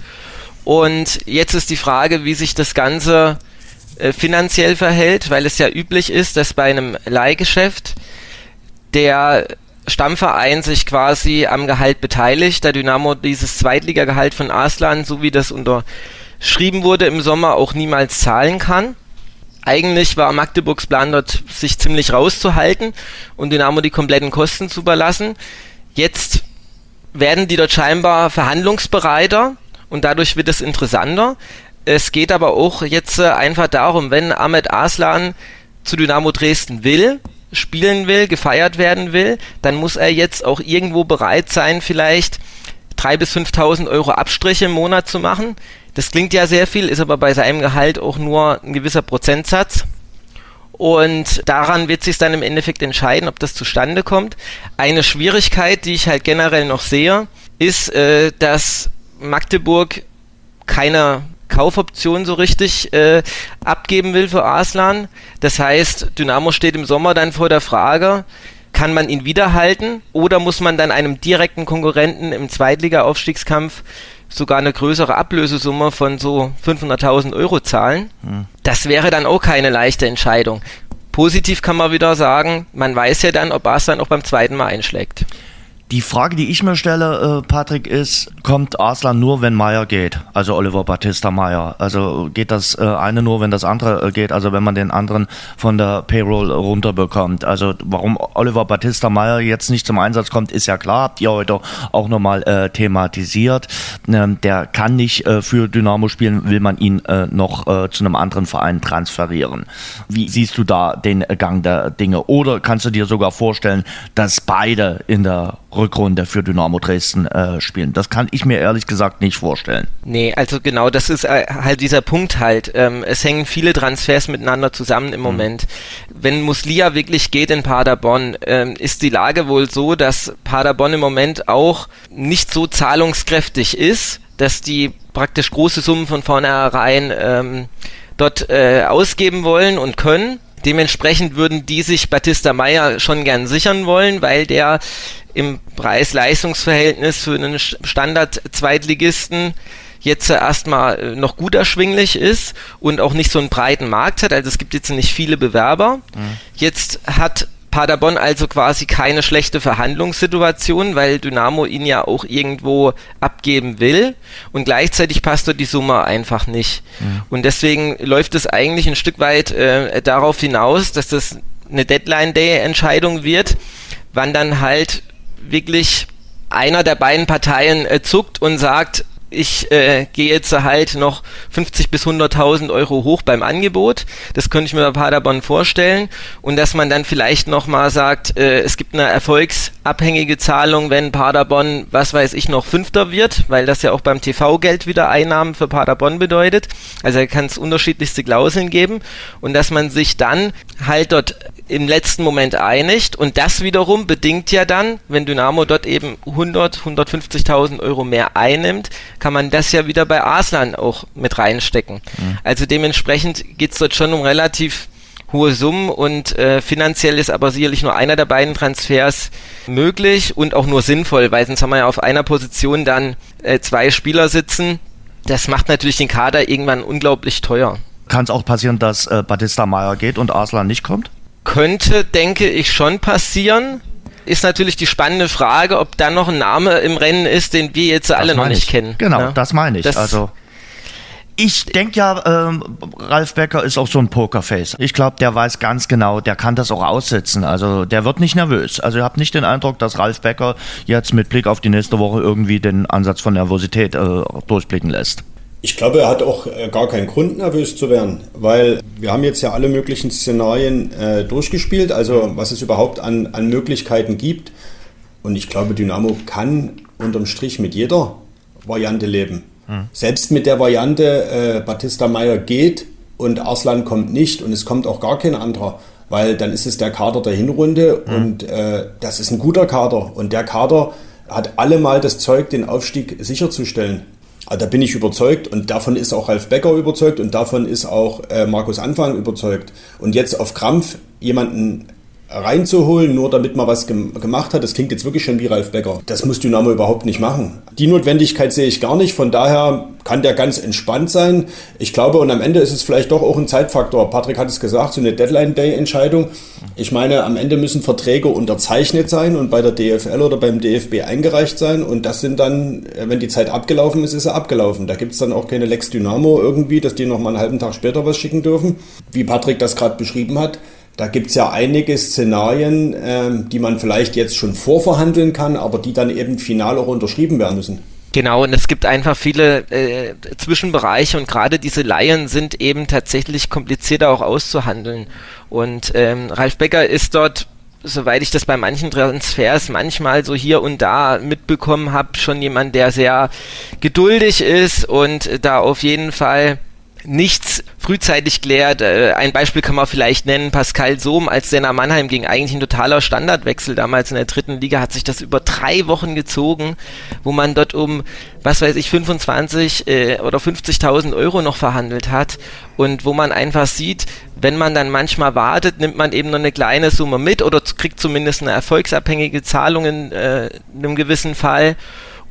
Und jetzt ist die Frage, wie sich das Ganze äh, finanziell verhält, weil es ja üblich ist, dass bei einem Leihgeschäft der Stammverein sich quasi am Gehalt beteiligt, da Dynamo dieses Zweitligagehalt von Arslan, so wie das unterschrieben wurde im Sommer, auch niemals zahlen kann. Eigentlich war Magdeburgs Plan dort, sich ziemlich rauszuhalten und Dynamo die kompletten Kosten zu überlassen. Jetzt werden die dort scheinbar verhandlungsbereiter und dadurch wird es interessanter. Es geht aber auch jetzt äh, einfach darum, wenn Ahmed Aslan zu Dynamo Dresden will, spielen will, gefeiert werden will, dann muss er jetzt auch irgendwo bereit sein, vielleicht 3.000 bis 5.000 Euro Abstriche im Monat zu machen. Das klingt ja sehr viel, ist aber bei seinem Gehalt auch nur ein gewisser Prozentsatz. Und daran wird sich dann im Endeffekt entscheiden, ob das zustande kommt. Eine Schwierigkeit, die ich halt generell noch sehe, ist, äh, dass Magdeburg keine Kaufoption so richtig äh, abgeben will für Arslan. Das heißt, Dynamo steht im Sommer dann vor der Frage, kann man ihn wiederhalten oder muss man dann einem direkten Konkurrenten im Zweitliga-Aufstiegskampf sogar eine größere Ablösesumme von so 500.000 Euro zahlen? Hm. Das wäre dann auch keine leichte Entscheidung. Positiv kann man wieder sagen, man weiß ja dann, ob Arslan auch beim zweiten Mal einschlägt. Die Frage, die ich mir stelle, äh, Patrick, ist, kommt Arslan nur, wenn Meier geht? Also Oliver Battista Meier. Also geht das äh, eine nur, wenn das andere äh, geht? Also wenn man den anderen von der Payroll runterbekommt. Also warum Oliver Battista Meier jetzt nicht zum Einsatz kommt, ist ja klar. Habt ihr heute auch nochmal äh, thematisiert. Ähm, der kann nicht äh, für Dynamo spielen, will man ihn äh, noch zu einem anderen Verein transferieren. Wie siehst du da den Gang der Dinge? Oder kannst du dir sogar vorstellen, dass beide in der Rückrunde für Dynamo Dresden äh, spielen. Das kann ich mir ehrlich gesagt nicht vorstellen. Nee, also genau, das ist äh, halt dieser Punkt halt. Ähm, es hängen viele Transfers miteinander zusammen im mhm. Moment. Wenn Muslia wirklich geht in Paderborn, ähm, ist die Lage wohl so, dass Paderborn im Moment auch nicht so zahlungskräftig ist, dass die praktisch große Summen von vornherein ähm, dort äh, ausgeben wollen und können. Dementsprechend würden die sich Batista Meyer schon gern sichern wollen, weil der im Preis-Leistungs-Verhältnis für einen Standard-Zweitligisten jetzt erstmal äh, noch gut erschwinglich ist und auch nicht so einen breiten Markt hat. Also es gibt jetzt nicht viele Bewerber. Mhm. Jetzt hat Paderborn also quasi keine schlechte Verhandlungssituation, weil Dynamo ihn ja auch irgendwo abgeben will und gleichzeitig passt dort die Summe einfach nicht. Mhm. Und deswegen läuft es eigentlich ein Stück weit äh, darauf hinaus, dass das eine Deadline-Day-Entscheidung wird, wann dann halt wirklich einer der beiden Parteien äh, zuckt und sagt, ich äh, gehe jetzt halt noch 50 bis 100.000 Euro hoch beim Angebot. Das könnte ich mir bei Paderborn vorstellen. Und dass man dann vielleicht nochmal sagt, äh, es gibt eine erfolgsabhängige Zahlung, wenn Paderborn, was weiß ich, noch Fünfter wird, weil das ja auch beim TV-Geld wieder Einnahmen für Paderborn bedeutet. Also da kann es unterschiedlichste Klauseln geben. Und dass man sich dann halt dort im letzten Moment einigt und das wiederum bedingt ja dann, wenn Dynamo dort eben 100, 150.000 Euro mehr einnimmt, kann man das ja wieder bei Arslan auch mit reinstecken. Mhm. Also dementsprechend geht's dort schon um relativ hohe Summen und äh, finanziell ist aber sicherlich nur einer der beiden Transfers möglich und auch nur sinnvoll, weil sonst haben wir ja auf einer Position dann äh, zwei Spieler sitzen. Das macht natürlich den Kader irgendwann unglaublich teuer. Kann es auch passieren, dass äh, Batista Meyer geht und Arslan nicht kommt? könnte, denke ich, schon passieren. Ist natürlich die spannende Frage, ob da noch ein Name im Rennen ist, den wir jetzt alle noch nicht ich. kennen. Genau, ja? das meine ich. Das also ich denke ja, ähm, Ralf Becker ist auch so ein Pokerface. Ich glaube, der weiß ganz genau, der kann das auch aussitzen. Also der wird nicht nervös. Also ihr habt nicht den Eindruck, dass Ralf Becker jetzt mit Blick auf die nächste Woche irgendwie den Ansatz von Nervosität äh, durchblicken lässt. Ich glaube, er hat auch äh, gar keinen Grund, nervös zu werden, weil wir haben jetzt ja alle möglichen Szenarien äh, durchgespielt, also was es überhaupt an, an Möglichkeiten gibt. Und ich glaube, Dynamo kann unterm Strich mit jeder Variante leben. Hm. Selbst mit der Variante, äh, Batista Meyer geht und Arslan kommt nicht und es kommt auch gar kein anderer, weil dann ist es der Kader der Hinrunde hm. und äh, das ist ein guter Kader und der Kader hat allemal das Zeug, den Aufstieg sicherzustellen. Also da bin ich überzeugt und davon ist auch Ralf Becker überzeugt und davon ist auch äh, Markus Anfang überzeugt. Und jetzt auf Krampf jemanden reinzuholen, nur damit man was gem gemacht hat. Das klingt jetzt wirklich schon wie Ralf Becker. Das muss Dynamo überhaupt nicht machen. Die Notwendigkeit sehe ich gar nicht. Von daher kann der ganz entspannt sein. Ich glaube, und am Ende ist es vielleicht doch auch ein Zeitfaktor. Patrick hat es gesagt, so eine Deadline-Day-Entscheidung. Ich meine, am Ende müssen Verträge unterzeichnet sein und bei der DFL oder beim DFB eingereicht sein. Und das sind dann, wenn die Zeit abgelaufen ist, ist er abgelaufen. Da gibt es dann auch keine Lex Dynamo irgendwie, dass die noch mal einen halben Tag später was schicken dürfen. Wie Patrick das gerade beschrieben hat da gibt es ja einige Szenarien, ähm, die man vielleicht jetzt schon vorverhandeln kann, aber die dann eben final auch unterschrieben werden müssen. Genau, und es gibt einfach viele äh, Zwischenbereiche und gerade diese Laien sind eben tatsächlich komplizierter auch auszuhandeln. Und ähm, Ralf Becker ist dort soweit ich das bei manchen Transfers manchmal so hier und da mitbekommen habe, schon jemand, der sehr geduldig ist und da auf jeden Fall nichts frühzeitig klärt. Äh, ein Beispiel kann man vielleicht nennen, Pascal Sohm, als der nach Mannheim ging, eigentlich ein totaler Standardwechsel damals in der dritten Liga, hat sich das über drei Wochen gezogen, wo man dort um, was weiß ich, 25 äh, oder 50.000 Euro noch verhandelt hat und wo man einfach sieht, wenn man dann manchmal wartet, nimmt man eben nur eine kleine Summe mit oder kriegt zumindest eine erfolgsabhängige Zahlung in, äh, in einem gewissen Fall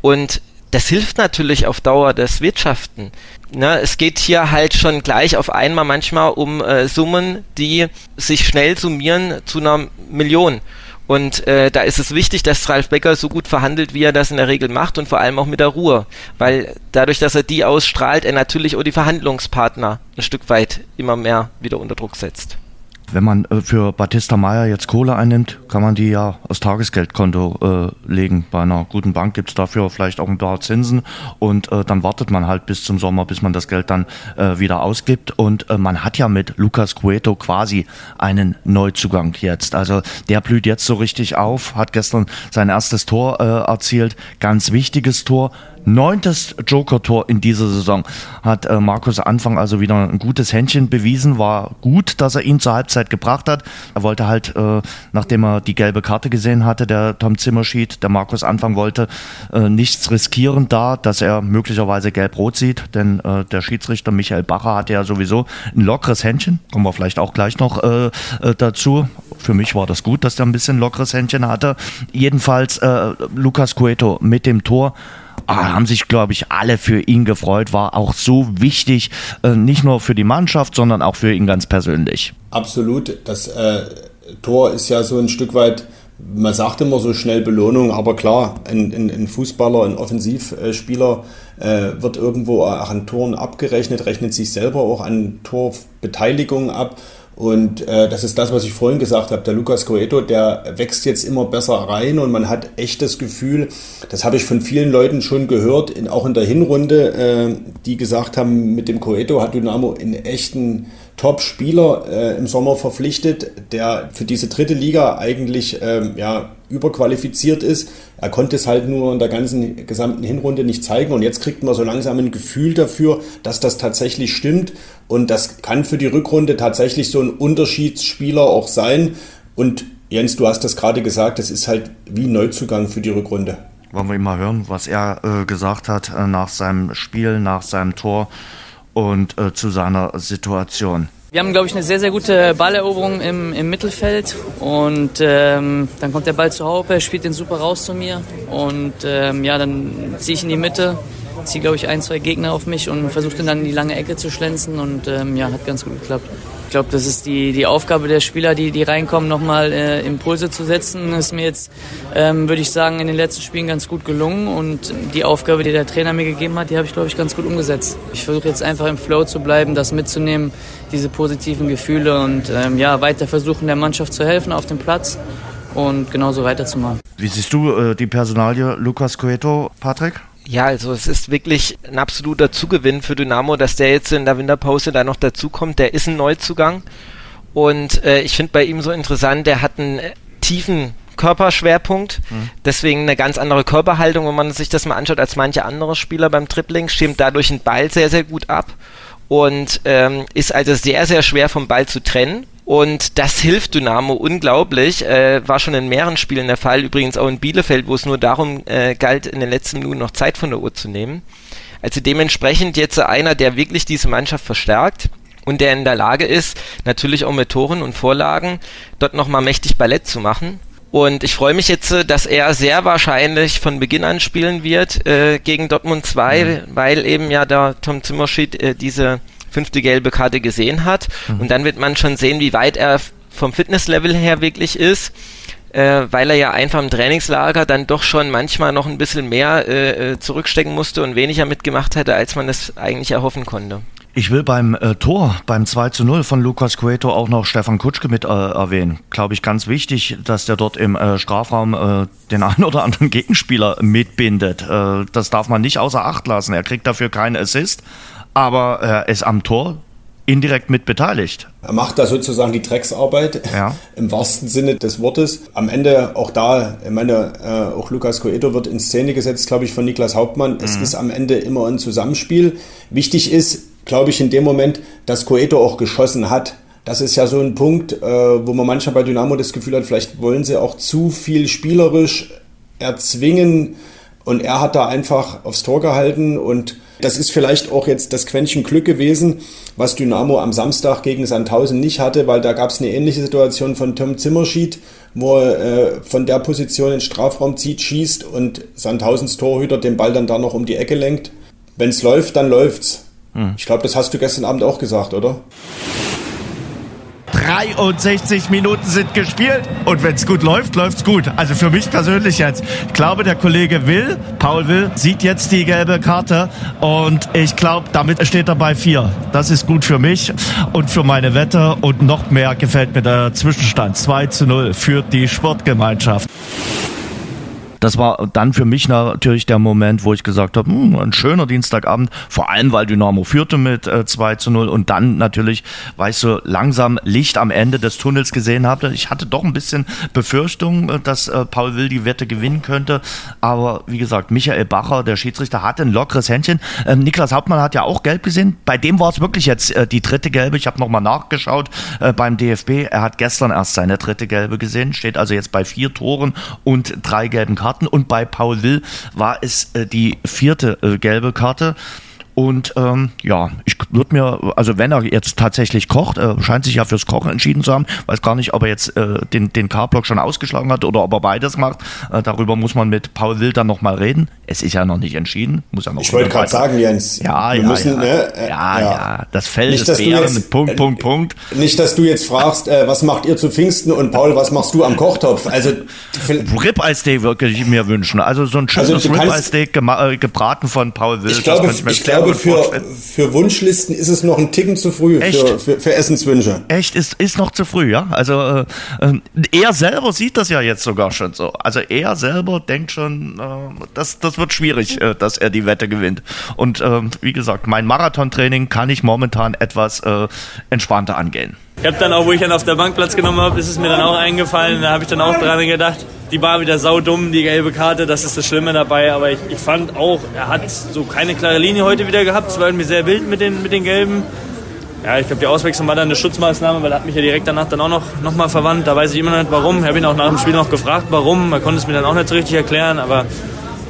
und das hilft natürlich auf Dauer des Wirtschaften. Ne, es geht hier halt schon gleich auf einmal manchmal um äh, Summen, die sich schnell summieren zu einer Million. Und äh, da ist es wichtig, dass Ralf Becker so gut verhandelt, wie er das in der Regel macht und vor allem auch mit der Ruhe. Weil dadurch, dass er die ausstrahlt, er natürlich auch die Verhandlungspartner ein Stück weit immer mehr wieder unter Druck setzt. Wenn man äh, für Batista Meyer jetzt Kohle einnimmt, kann man die ja aus Tagesgeldkonto äh, legen. Bei einer guten Bank gibt es dafür vielleicht auch ein paar Zinsen und äh, dann wartet man halt bis zum Sommer, bis man das Geld dann äh, wieder ausgibt. Und äh, man hat ja mit Lucas Cueto quasi einen Neuzugang jetzt. Also der blüht jetzt so richtig auf, hat gestern sein erstes Tor äh, erzielt, ganz wichtiges Tor Neuntes Joker-Tor in dieser Saison hat äh, Markus Anfang also wieder ein gutes Händchen bewiesen. War gut, dass er ihn zur Halbzeit gebracht hat. Er wollte halt, äh, nachdem er die gelbe Karte gesehen hatte, der Tom Zimmerschied, der Markus Anfang wollte äh, nichts riskieren da, dass er möglicherweise gelb-rot sieht. Denn äh, der Schiedsrichter Michael Bacher hatte ja sowieso ein lockeres Händchen. Kommen wir vielleicht auch gleich noch äh, äh, dazu. Für mich war das gut, dass der ein bisschen lockeres Händchen hatte. Jedenfalls Lukas Cueto mit dem Tor haben sich, glaube ich, alle für ihn gefreut. War auch so wichtig, äh, nicht nur für die Mannschaft, sondern auch für ihn ganz persönlich. Absolut. Das äh, Tor ist ja so ein Stück weit man sagt immer so schnell Belohnung, aber klar, ein, ein, ein Fußballer, ein Offensivspieler äh, wird irgendwo auch an Toren abgerechnet, rechnet sich selber auch an Torbeteiligung ab. Und äh, das ist das, was ich vorhin gesagt habe. Der Lucas Coeto, der wächst jetzt immer besser rein und man hat echt das Gefühl, das habe ich von vielen Leuten schon gehört, in, auch in der Hinrunde, äh, die gesagt haben, mit dem Coeto hat Dynamo einen echten Top-Spieler äh, im Sommer verpflichtet, der für diese dritte Liga eigentlich ähm, ja, überqualifiziert ist. Er konnte es halt nur in der ganzen gesamten Hinrunde nicht zeigen und jetzt kriegt man so langsam ein Gefühl dafür, dass das tatsächlich stimmt und das kann für die Rückrunde tatsächlich so ein Unterschiedsspieler auch sein. Und Jens, du hast das gerade gesagt, das ist halt wie Neuzugang für die Rückrunde. Wollen wir ihn mal hören, was er äh, gesagt hat äh, nach seinem Spiel, nach seinem Tor und äh, zu seiner Situation. Wir haben, glaube ich, eine sehr, sehr gute Balleroberung im, im Mittelfeld und ähm, dann kommt der Ball zu Haupe, spielt den super raus zu mir und ähm, ja, dann ziehe ich in die Mitte, ziehe, glaube ich, ein, zwei Gegner auf mich und versuche dann in die lange Ecke zu schlänzen und ähm, ja, hat ganz gut geklappt. Ich glaube, das ist die, die Aufgabe der Spieler, die, die reinkommen, nochmal äh, Impulse zu setzen. Das ist mir jetzt, ähm, würde ich sagen, in den letzten Spielen ganz gut gelungen. Und die Aufgabe, die der Trainer mir gegeben hat, die habe ich, glaube ich, ganz gut umgesetzt. Ich versuche jetzt einfach im Flow zu bleiben, das mitzunehmen, diese positiven Gefühle und ähm, ja, weiter versuchen, der Mannschaft zu helfen auf dem Platz und genauso weiterzumachen. Wie siehst du äh, die Personalie Lukas Coeto, Patrick? Ja, also es ist wirklich ein absoluter Zugewinn für Dynamo, dass der jetzt in der Winterpause da noch dazukommt. Der ist ein Neuzugang und äh, ich finde bei ihm so interessant, der hat einen äh, tiefen Körperschwerpunkt, mhm. deswegen eine ganz andere Körperhaltung, wenn man sich das mal anschaut, als manche andere Spieler beim Tripling, stimmt dadurch ein Ball sehr, sehr gut ab und ähm, ist also sehr, sehr schwer vom Ball zu trennen. Und das hilft Dynamo unglaublich. Äh, war schon in mehreren Spielen der Fall, übrigens auch in Bielefeld, wo es nur darum äh, galt, in den letzten Minuten noch Zeit von der Uhr zu nehmen. Also dementsprechend jetzt einer, der wirklich diese Mannschaft verstärkt und der in der Lage ist, natürlich auch mit Toren und Vorlagen dort nochmal mächtig Ballett zu machen. Und ich freue mich jetzt, dass er sehr wahrscheinlich von Beginn an spielen wird äh, gegen Dortmund 2, mhm. weil eben ja der Tom Zimmerschied äh, diese fünfte gelbe Karte gesehen hat. Mhm. Und dann wird man schon sehen, wie weit er vom Fitnesslevel her wirklich ist. Äh, weil er ja einfach im Trainingslager dann doch schon manchmal noch ein bisschen mehr äh, äh zurückstecken musste und weniger mitgemacht hätte, als man es eigentlich erhoffen konnte. Ich will beim äh, Tor, beim 2 zu 0 von Lukas Cueto auch noch Stefan Kutschke mit äh, erwähnen. Glaube ich ganz wichtig, dass der dort im äh, Strafraum äh, den einen oder anderen Gegenspieler mitbindet. Äh, das darf man nicht außer Acht lassen. Er kriegt dafür keinen Assist, aber er ist am Tor indirekt mit beteiligt. Er macht da sozusagen die Drecksarbeit ja. im wahrsten Sinne des Wortes. Am Ende auch da, ich meine, äh, auch Lukas Coeto wird in Szene gesetzt, glaube ich, von Niklas Hauptmann. Mhm. Es ist am Ende immer ein Zusammenspiel. Wichtig ist, glaube ich, in dem Moment, dass Coeto auch geschossen hat. Das ist ja so ein Punkt, äh, wo man manchmal bei Dynamo das Gefühl hat, vielleicht wollen sie auch zu viel spielerisch erzwingen und er hat da einfach aufs Tor gehalten und das ist vielleicht auch jetzt das Quäntchen Glück gewesen, was Dynamo am Samstag gegen Sandhausen nicht hatte, weil da gab es eine ähnliche Situation von Tom Zimmerschied, wo er äh, von der Position in Strafraum zieht, schießt und Sandhausens Torhüter den Ball dann da noch um die Ecke lenkt. Wenn es läuft, dann läuft's. Hm. Ich glaube, das hast du gestern Abend auch gesagt, oder? 63 Minuten sind gespielt und wenn es gut läuft, läuft's gut. Also für mich persönlich jetzt. Ich glaube, der Kollege Will, Paul Will, sieht jetzt die gelbe Karte und ich glaube, damit steht er bei vier. Das ist gut für mich und für meine Wette und noch mehr gefällt mir der Zwischenstand. 2 zu 0 für die Sportgemeinschaft. Das war dann für mich natürlich der Moment, wo ich gesagt habe, hm, ein schöner Dienstagabend, vor allem weil Dynamo führte mit äh, 2 zu 0 und dann natürlich, weil ich so langsam Licht am Ende des Tunnels gesehen habe. Ich hatte doch ein bisschen Befürchtung, äh, dass äh, Paul Will die Wette gewinnen könnte, aber wie gesagt, Michael Bacher, der Schiedsrichter, hatte ein lockeres Händchen. Ähm, Niklas Hauptmann hat ja auch gelb gesehen. Bei dem war es wirklich jetzt äh, die dritte gelbe. Ich habe nochmal nachgeschaut äh, beim DFB. Er hat gestern erst seine dritte gelbe gesehen, steht also jetzt bei vier Toren und drei gelben Karten. Karten und bei Paul Will war es äh, die vierte äh, gelbe Karte. Und ähm, ja, ich würde mir, also wenn er jetzt tatsächlich kocht, er scheint sich ja fürs Kochen entschieden zu haben, weiß gar nicht, ob er jetzt äh, den, den K-Block schon ausgeschlagen hat oder ob er beides macht. Äh, darüber muss man mit Paul Wild dann nochmal reden. Es ist ja noch nicht entschieden. Muss ja noch ich wollte gerade sagen, Jens, ja, wir ja, müssen, ja, ne, äh, ja, ja, ja, das Feld nicht, ist Bären mit Punkt, Punkt, Punkt. Nicht, dass du jetzt fragst, äh, was macht ihr zu Pfingsten und Paul, was machst du am Kochtopf? Also Ribeye-Steak würde ich mir wünschen. Also so ein schönes also Ribeye-Steak äh, gebraten von Paul Wild. Ich glaube, ich, ich glaube für, für Wunschlisten ist es noch ein Ticken zu früh für, für, für, Essenswünsche. Echt, ist, ist noch zu früh, ja. Also äh, äh, er selber sieht das ja jetzt sogar schon so. Also er selber denkt schon, äh, das, das wird schwierig, äh, dass er die Wette gewinnt. Und äh, wie gesagt, mein Marathontraining kann ich momentan etwas äh, entspannter angehen. Ich habe dann auch, wo ich dann auf der Bank Platz genommen habe, ist es mir dann auch eingefallen. Da habe ich dann auch dran gedacht, die war wieder saudumm, die gelbe Karte, das ist das Schlimme dabei. Aber ich, ich fand auch, er hat so keine klare Linie heute wieder gehabt. Es war irgendwie sehr wild mit den, mit den Gelben. Ja, ich glaube, die Auswechslung war dann eine Schutzmaßnahme, weil er hat mich ja direkt danach dann auch noch, noch mal verwandt. Da weiß ich immer noch nicht warum. Ich habe ihn auch nach dem Spiel noch gefragt, warum. Er konnte es mir dann auch nicht so richtig erklären. Aber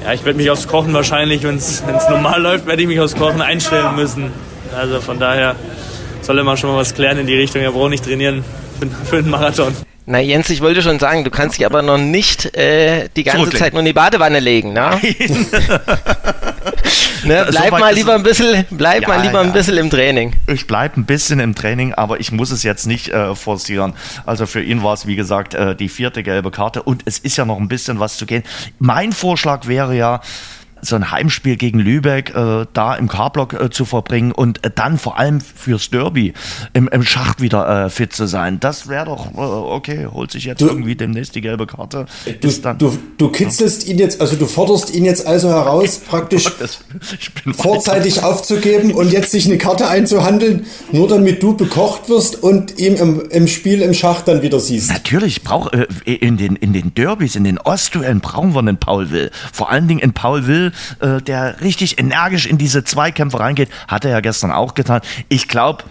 ja, ich werde mich aufs Kochen wahrscheinlich, wenn es normal läuft, werde ich mich aufs Kochen einstellen müssen. Also von daher soll er mal schon mal was klären in die Richtung. Er braucht nicht trainieren für, für einen Marathon. Na Jens, ich wollte schon sagen, du kannst dich aber noch nicht äh, die ganze Zeit nur in die Badewanne legen, ne? ne bleib so mal lieber ein bisschen, bleib ja, mal lieber ja. ein bisschen im Training. Ich bleib ein bisschen im Training, aber ich muss es jetzt nicht äh, forcieren. Also für ihn war es wie gesagt äh, die vierte gelbe Karte und es ist ja noch ein bisschen was zu gehen. Mein Vorschlag wäre ja, so ein Heimspiel gegen Lübeck äh, da im K-Block äh, zu verbringen und äh, dann vor allem fürs Derby im, im Schacht wieder äh, fit zu sein. Das wäre doch äh, okay, holt sich jetzt du, irgendwie demnächst die gelbe Karte. Du, dann, du, du kitzelst ja. ihn jetzt, also du forderst ihn jetzt also heraus, praktisch das, vorzeitig aufzugeben und jetzt sich eine Karte einzuhandeln, nur damit du bekocht wirst und ihn im, im Spiel im Schacht dann wieder siehst. Natürlich, brauch, äh, in, den, in den Derbys, in den Ostduellen brauchen wir einen Paul Will. Vor allen Dingen in Paul Will äh, der richtig energisch in diese Zweikämpfe reingeht. Hat er ja gestern auch getan. Ich glaube,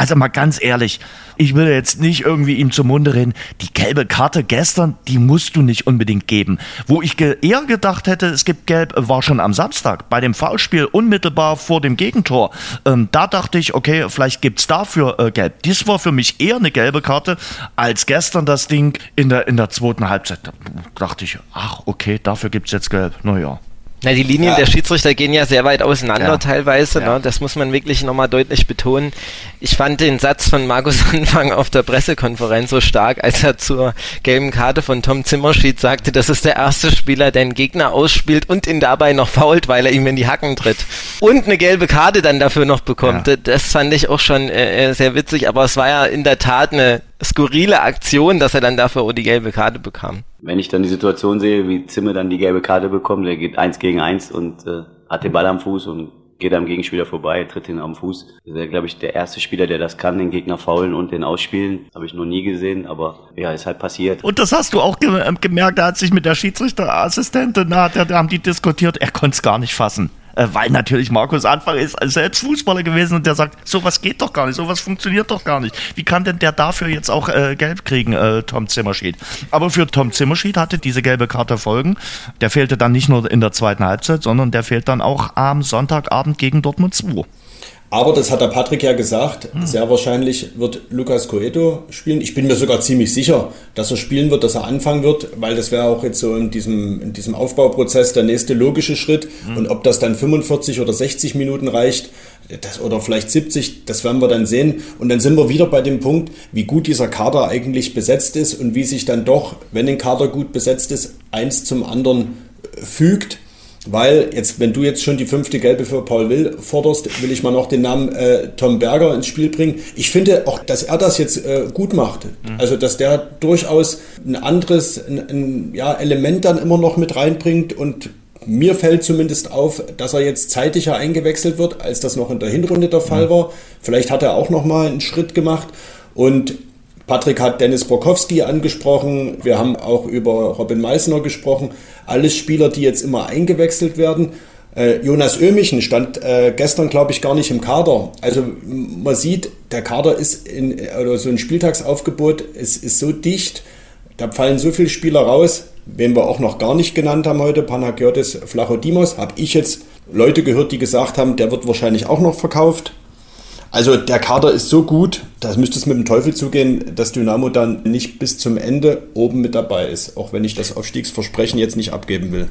also mal ganz ehrlich, ich will jetzt nicht irgendwie ihm zum Munde reden. Die gelbe Karte gestern, die musst du nicht unbedingt geben. Wo ich ge eher gedacht hätte, es gibt gelb, war schon am Samstag bei dem Foulspiel unmittelbar vor dem Gegentor. Ähm, da dachte ich, okay, vielleicht gibt es dafür äh, gelb. Dies war für mich eher eine gelbe Karte als gestern das Ding in der, in der zweiten Halbzeit. Da dachte ich, ach, okay, dafür gibt es jetzt gelb. Naja. Na, die Linien ja. der Schiedsrichter gehen ja sehr weit auseinander ja. teilweise. Ja. Ne? Das muss man wirklich nochmal deutlich betonen. Ich fand den Satz von Markus Anfang auf der Pressekonferenz so stark, als er zur gelben Karte von Tom Zimmerschied sagte, das ist der erste Spieler, der einen Gegner ausspielt und ihn dabei noch fault, weil er ihm in die Hacken tritt. Und eine gelbe Karte dann dafür noch bekommt. Das fand ich auch schon äh, äh, sehr witzig, aber es war ja in der Tat eine skurrile Aktion, dass er dann dafür auch die gelbe Karte bekam. Wenn ich dann die Situation sehe, wie Zimmer dann die gelbe Karte bekommt, der geht eins gegen eins und äh, hat den Ball am Fuß und geht am Gegenspieler vorbei, tritt ihn am Fuß. Das wäre, glaube ich, der erste Spieler, der das kann, den Gegner faulen und den ausspielen. Habe ich noch nie gesehen, aber ja, ist halt passiert. Und das hast du auch ge gemerkt, da hat sich mit der Schiedsrichterassistentin, da, da haben die diskutiert, er konnte es gar nicht fassen. Äh, weil natürlich Markus Anfang ist selbst Fußballer gewesen und der sagt, sowas geht doch gar nicht, sowas funktioniert doch gar nicht. Wie kann denn der dafür jetzt auch äh, gelb kriegen, äh, Tom Zimmerschied? Aber für Tom Zimmerschied hatte diese gelbe Karte Folgen. Der fehlte dann nicht nur in der zweiten Halbzeit, sondern der fehlt dann auch am Sonntagabend gegen Dortmund 2. Aber das hat der Patrick ja gesagt, hm. sehr wahrscheinlich wird Lucas Coeto spielen. Ich bin mir sogar ziemlich sicher, dass er spielen wird, dass er anfangen wird, weil das wäre auch jetzt so in diesem, in diesem Aufbauprozess der nächste logische Schritt. Hm. Und ob das dann 45 oder 60 Minuten reicht, das, oder vielleicht 70, das werden wir dann sehen. Und dann sind wir wieder bei dem Punkt, wie gut dieser Kader eigentlich besetzt ist und wie sich dann doch, wenn ein Kader gut besetzt ist, eins zum anderen äh, fügt. Weil jetzt, wenn du jetzt schon die fünfte Gelbe für Paul Will forderst, will ich mal noch den Namen äh, Tom Berger ins Spiel bringen. Ich finde auch, dass er das jetzt äh, gut macht. Mhm. Also, dass der durchaus ein anderes ein, ein, ja, Element dann immer noch mit reinbringt und mir fällt zumindest auf, dass er jetzt zeitiger eingewechselt wird, als das noch in der Hinrunde der Fall mhm. war. Vielleicht hat er auch noch mal einen Schritt gemacht und Patrick hat Dennis Brokowski angesprochen. Wir haben auch über Robin Meissner gesprochen. Alles Spieler, die jetzt immer eingewechselt werden. Äh, Jonas Ömichen stand äh, gestern, glaube ich, gar nicht im Kader. Also man sieht, der Kader ist in, oder so ein Spieltagsaufgebot ist, ist so dicht. Da fallen so viele Spieler raus, wen wir auch noch gar nicht genannt haben heute, Panagiotis Flachodimos, habe ich jetzt Leute gehört, die gesagt haben, der wird wahrscheinlich auch noch verkauft. Also der Kader ist so gut, da müsste es mit dem Teufel zugehen, dass Dynamo dann nicht bis zum Ende oben mit dabei ist, auch wenn ich das Aufstiegsversprechen jetzt nicht abgeben will.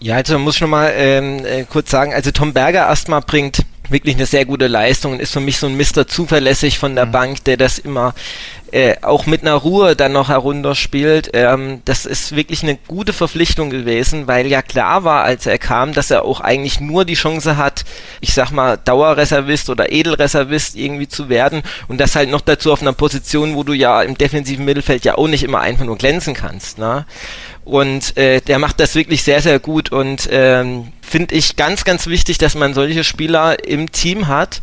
Ja, also muss ich nochmal ähm, äh, kurz sagen, also Tom Berger erstmal bringt wirklich eine sehr gute Leistung und ist für mich so ein Mister zuverlässig von der mhm. Bank, der das immer äh, auch mit einer Ruhe dann noch herunterspielt. Ähm, das ist wirklich eine gute Verpflichtung gewesen, weil ja klar war, als er kam, dass er auch eigentlich nur die Chance hat, ich sag mal, Dauerreservist oder Edelreservist irgendwie zu werden und das halt noch dazu auf einer Position, wo du ja im defensiven Mittelfeld ja auch nicht immer einfach nur glänzen kannst. Ne? Und äh, der macht das wirklich sehr, sehr gut und ähm, finde ich ganz, ganz wichtig, dass man solche Spieler im Team hat,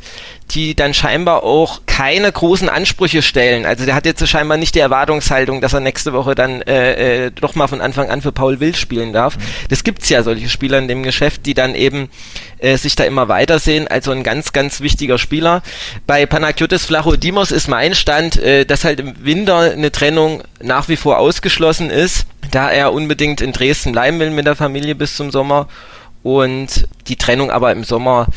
die dann scheinbar auch keine großen Ansprüche stellen. Also der hat jetzt scheinbar nicht die Erwartungshaltung, dass er nächste Woche dann äh, äh, doch mal von Anfang an für Paul Wild spielen darf. Mhm. Das gibt's ja, solche Spieler in dem Geschäft, die dann eben äh, sich da immer weitersehen. Also ein ganz, ganz wichtiger Spieler. Bei Panagiotis Flachodimos ist mein Stand, äh, dass halt im Winter eine Trennung nach wie vor ausgeschlossen ist, da er unbedingt in Dresden bleiben will mit der Familie bis zum Sommer und die Trennung aber im Sommer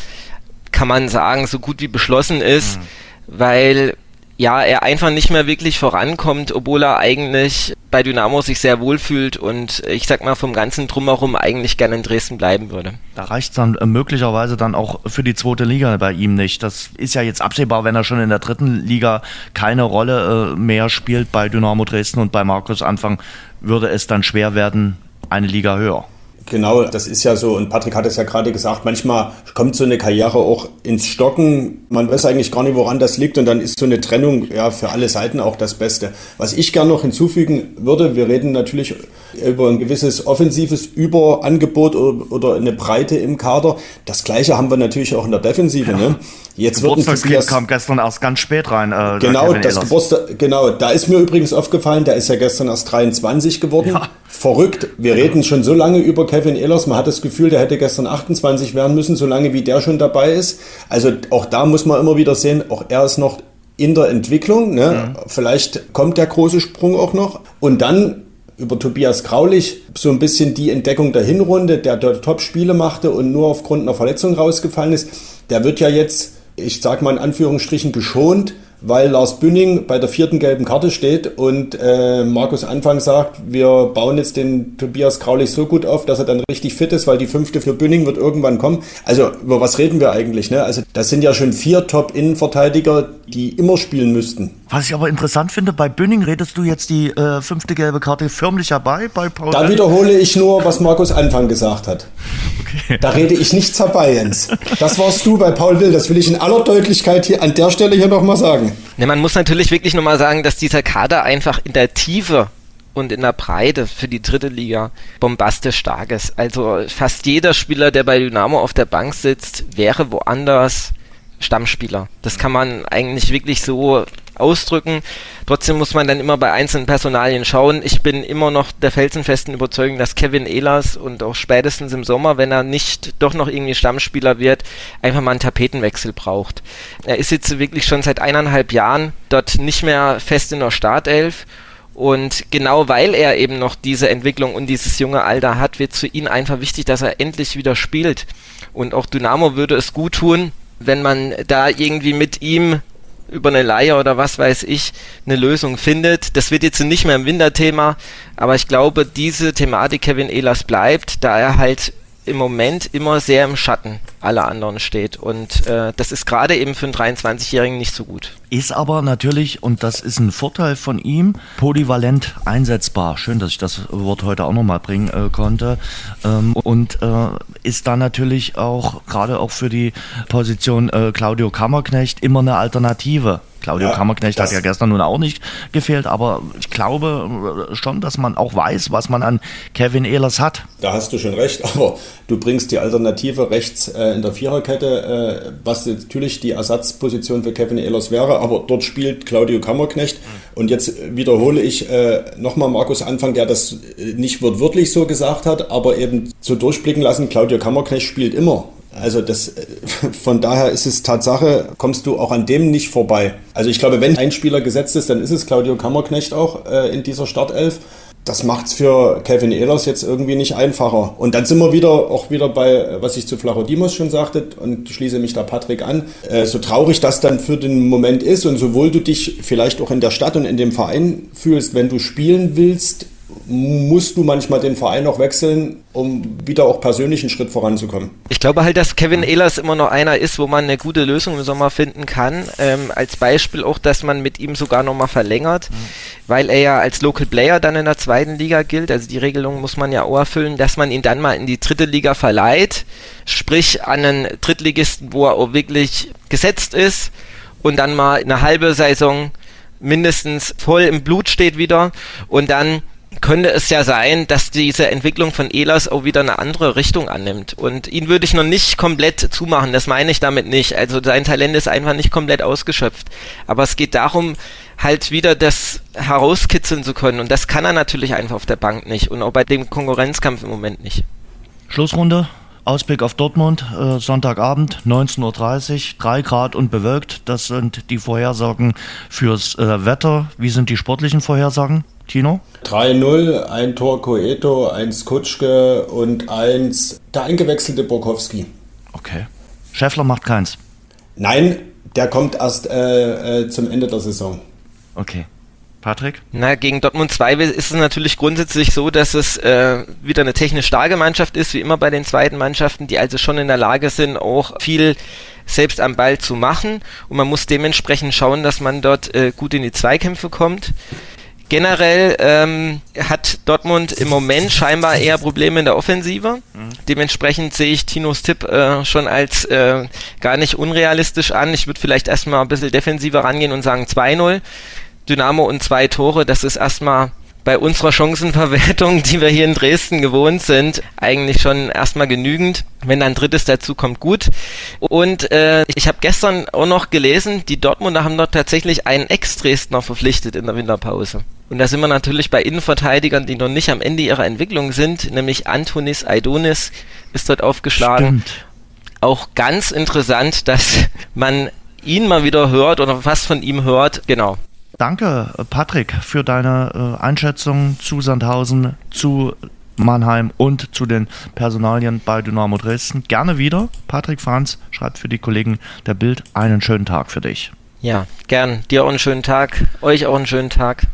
kann man sagen, so gut wie beschlossen ist, mhm. weil ja, er einfach nicht mehr wirklich vorankommt, obwohl er eigentlich bei Dynamo sich sehr wohl fühlt und ich sag mal vom ganzen Drumherum eigentlich gerne in Dresden bleiben würde. Da reicht es dann äh, möglicherweise dann auch für die zweite Liga bei ihm nicht. Das ist ja jetzt absehbar, wenn er schon in der dritten Liga keine Rolle äh, mehr spielt bei Dynamo Dresden und bei Markus Anfang, würde es dann schwer werden, eine Liga höher. Genau, das ist ja so. Und Patrick hat es ja gerade gesagt, manchmal kommt so eine Karriere auch ins Stocken. Man weiß eigentlich gar nicht, woran das liegt. Und dann ist so eine Trennung ja für alle Seiten auch das Beste. Was ich gerne noch hinzufügen würde, wir reden natürlich über ein gewisses offensives Überangebot oder, oder eine Breite im Kader. Das Gleiche haben wir natürlich auch in der Defensive. Ja. Ne? Jetzt Geburtstagskind kam gestern erst ganz spät rein. Äh, genau, das Geburtstag, genau, da ist mir übrigens aufgefallen, der ist ja gestern erst 23 geworden. Ja. Verrückt. Wir reden schon so lange über Kevin Ehlers. Man hat das Gefühl, der hätte gestern 28 werden müssen, so lange wie der schon dabei ist. Also auch da muss man immer wieder sehen, auch er ist noch in der Entwicklung. Ne? Mhm. Vielleicht kommt der große Sprung auch noch. Und dann über Tobias Graulich so ein bisschen die Entdeckung der Hinrunde, der dort Top-Spiele machte und nur aufgrund einer Verletzung rausgefallen ist. Der wird ja jetzt ich sag mal in Anführungsstrichen, geschont, weil Lars Bünning bei der vierten gelben Karte steht und äh, Markus Anfang sagt, wir bauen jetzt den Tobias Kraulich so gut auf, dass er dann richtig fit ist, weil die fünfte für Bünning wird irgendwann kommen. Also über was reden wir eigentlich? Ne? Also das sind ja schon vier Top-Innenverteidiger, die immer spielen müssten. Was ich aber interessant finde, bei Bünning redest du jetzt die äh, fünfte gelbe Karte förmlich herbei bei Paul. Da wiederhole ich nur, was Markus Anfang gesagt hat. Okay. Da rede ich nichts herbei, Jens. Das warst du bei Paul Will. Das will ich in aller Deutlichkeit hier an der Stelle hier nochmal sagen. Ne, man muss natürlich wirklich nochmal sagen, dass dieser Kader einfach in der Tiefe und in der Breite für die dritte Liga bombastisch stark ist. Also fast jeder Spieler, der bei Dynamo auf der Bank sitzt, wäre woanders Stammspieler. Das kann man eigentlich wirklich so ausdrücken. Trotzdem muss man dann immer bei einzelnen Personalien schauen. Ich bin immer noch der felsenfesten Überzeugung, dass Kevin Ehlers und auch spätestens im Sommer, wenn er nicht doch noch irgendwie Stammspieler wird, einfach mal einen Tapetenwechsel braucht. Er ist jetzt wirklich schon seit eineinhalb Jahren dort nicht mehr fest in der Startelf. Und genau weil er eben noch diese Entwicklung und dieses junge Alter hat, wird für ihn einfach wichtig, dass er endlich wieder spielt. Und auch Dynamo würde es gut tun, wenn man da irgendwie mit ihm über eine Leihe oder was weiß ich eine Lösung findet. Das wird jetzt nicht mehr ein Winterthema, aber ich glaube, diese Thematik Kevin Ehlers bleibt, da er halt im Moment immer sehr im Schatten aller anderen steht. Und äh, das ist gerade eben für einen 23-Jährigen nicht so gut. Ist aber natürlich, und das ist ein Vorteil von ihm, polyvalent einsetzbar. Schön, dass ich das Wort heute auch nochmal bringen äh, konnte. Ähm, und äh, ist da natürlich auch, gerade auch für die Position äh, Claudio Kammerknecht, immer eine Alternative. Claudio ja, Kammerknecht hat ja gestern nun auch nicht gefehlt, aber ich glaube äh, schon, dass man auch weiß, was man an Kevin Ehlers hat. Da hast du schon recht, aber du bringst die Alternative rechts äh, in der Viererkette, äh, was natürlich die Ersatzposition für Kevin Ehlers wäre, aber dort spielt Claudio Kammerknecht. Und jetzt wiederhole ich äh, nochmal Markus Anfang, der das äh, nicht wortwörtlich so gesagt hat, aber eben so durchblicken lassen, Claudio Kammerknecht spielt immer. Also das, von daher ist es Tatsache, kommst du auch an dem nicht vorbei. Also ich glaube, wenn ein Spieler gesetzt ist, dann ist es Claudio Kammerknecht auch äh, in dieser Startelf. Das macht es für Kevin Ehlers jetzt irgendwie nicht einfacher. Und dann sind wir wieder auch wieder bei, was ich zu Flachodimos schon sagte, und schließe mich da Patrick an. Äh, so traurig das dann für den Moment ist und sowohl du dich vielleicht auch in der Stadt und in dem Verein fühlst, wenn du spielen willst, musst du manchmal den Verein noch wechseln, um wieder auch persönlich einen Schritt voranzukommen. Ich glaube halt, dass Kevin Ehlers immer noch einer ist, wo man eine gute Lösung im Sommer finden kann. Ähm, als Beispiel auch, dass man mit ihm sogar nochmal verlängert, mhm. weil er ja als Local Player dann in der zweiten Liga gilt. Also die Regelung muss man ja auch erfüllen, dass man ihn dann mal in die dritte Liga verleiht, sprich an einen Drittligisten, wo er auch wirklich gesetzt ist und dann mal eine halbe Saison mindestens voll im Blut steht wieder und dann könnte es ja sein, dass diese Entwicklung von Elas auch wieder eine andere Richtung annimmt. Und ihn würde ich noch nicht komplett zumachen, das meine ich damit nicht. Also sein Talent ist einfach nicht komplett ausgeschöpft. Aber es geht darum, halt wieder das herauskitzeln zu können. Und das kann er natürlich einfach auf der Bank nicht. Und auch bei dem Konkurrenzkampf im Moment nicht. Schlussrunde. Ausblick auf Dortmund, äh, Sonntagabend, 19.30 Uhr, 3 Grad und bewölkt. Das sind die Vorhersagen fürs äh, Wetter. Wie sind die sportlichen Vorhersagen? Tino? 3-0, ein Tor Coeto, eins Kutschke und eins der eingewechselte Borkowski. Okay. Schäffler macht keins. Nein, der kommt erst äh, äh, zum Ende der Saison. Okay. Patrick? Na, gegen Dortmund 2 ist es natürlich grundsätzlich so, dass es äh, wieder eine technisch starke Mannschaft ist, wie immer bei den zweiten Mannschaften, die also schon in der Lage sind, auch viel selbst am Ball zu machen. Und man muss dementsprechend schauen, dass man dort äh, gut in die Zweikämpfe kommt. Generell ähm, hat Dortmund im Moment scheinbar eher Probleme in der Offensive. Mhm. Dementsprechend sehe ich Tinos Tipp äh, schon als äh, gar nicht unrealistisch an. Ich würde vielleicht erstmal ein bisschen defensiver rangehen und sagen 2-0. Dynamo und zwei Tore, das ist erstmal bei unserer Chancenverwertung, die wir hier in Dresden gewohnt sind, eigentlich schon erstmal genügend. Wenn dann drittes dazu kommt, gut. Und äh, ich habe gestern auch noch gelesen, die Dortmunder haben dort tatsächlich einen Ex-Dresdner verpflichtet in der Winterpause. Und da sind wir natürlich bei Innenverteidigern, die noch nicht am Ende ihrer Entwicklung sind, nämlich Antonis Aidonis ist dort aufgeschlagen. Stimmt. Auch ganz interessant, dass man ihn mal wieder hört oder was von ihm hört. Genau. Danke, Patrick, für deine äh, Einschätzung zu Sandhausen, zu Mannheim und zu den Personalien bei Dynamo Dresden. Gerne wieder. Patrick Franz schreibt für die Kollegen der Bild einen schönen Tag für dich. Ja, gern. Dir auch einen schönen Tag. Euch auch einen schönen Tag.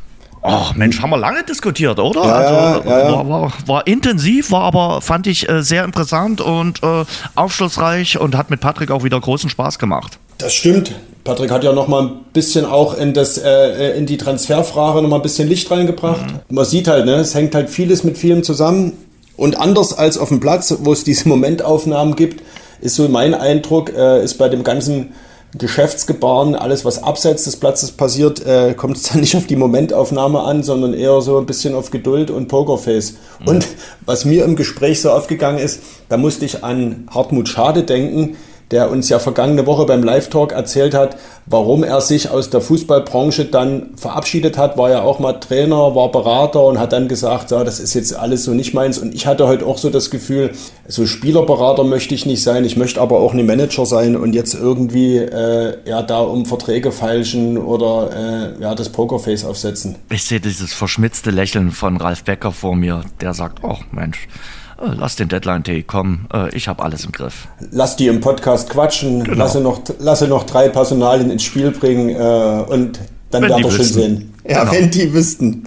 Ach Mensch, haben wir lange diskutiert, oder? Ja, also, ja, ja. War, war, war, intensiv, war aber, fand ich, äh, sehr interessant und äh, aufschlussreich und hat mit Patrick auch wieder großen Spaß gemacht. Das stimmt. Patrick hat ja noch mal ein bisschen auch in, das, äh, in die Transferfrage noch mal ein bisschen Licht reingebracht. Mhm. Man sieht halt, ne, es hängt halt vieles mit vielem zusammen. Und anders als auf dem Platz, wo es diese Momentaufnahmen gibt, ist so mein Eindruck, äh, ist bei dem ganzen Geschäftsgebaren, alles was abseits des Platzes passiert, äh, kommt es dann nicht auf die Momentaufnahme an, sondern eher so ein bisschen auf Geduld und Pokerface. Mhm. Und was mir im Gespräch so aufgegangen ist, da musste ich an Hartmut Schade denken, der uns ja vergangene Woche beim Live-Talk erzählt hat, warum er sich aus der Fußballbranche dann verabschiedet hat, war ja auch mal Trainer, war Berater und hat dann gesagt, ja, das ist jetzt alles so nicht meins. Und ich hatte heute auch so das Gefühl, so Spielerberater möchte ich nicht sein, ich möchte aber auch nicht Manager sein und jetzt irgendwie äh, ja da um Verträge falschen oder äh, ja das Pokerface aufsetzen. Ich sehe dieses verschmitzte Lächeln von Ralf Becker vor mir, der sagt, oh Mensch, lass den Deadline-Tee kommen, äh, ich habe alles im Griff. Lass die im Podcast quatschen, genau. lasse, noch, lasse noch drei Personalien ins Spiel bringen äh, und dann werden wir schon sehen. Ja, genau. wenn die wüssten.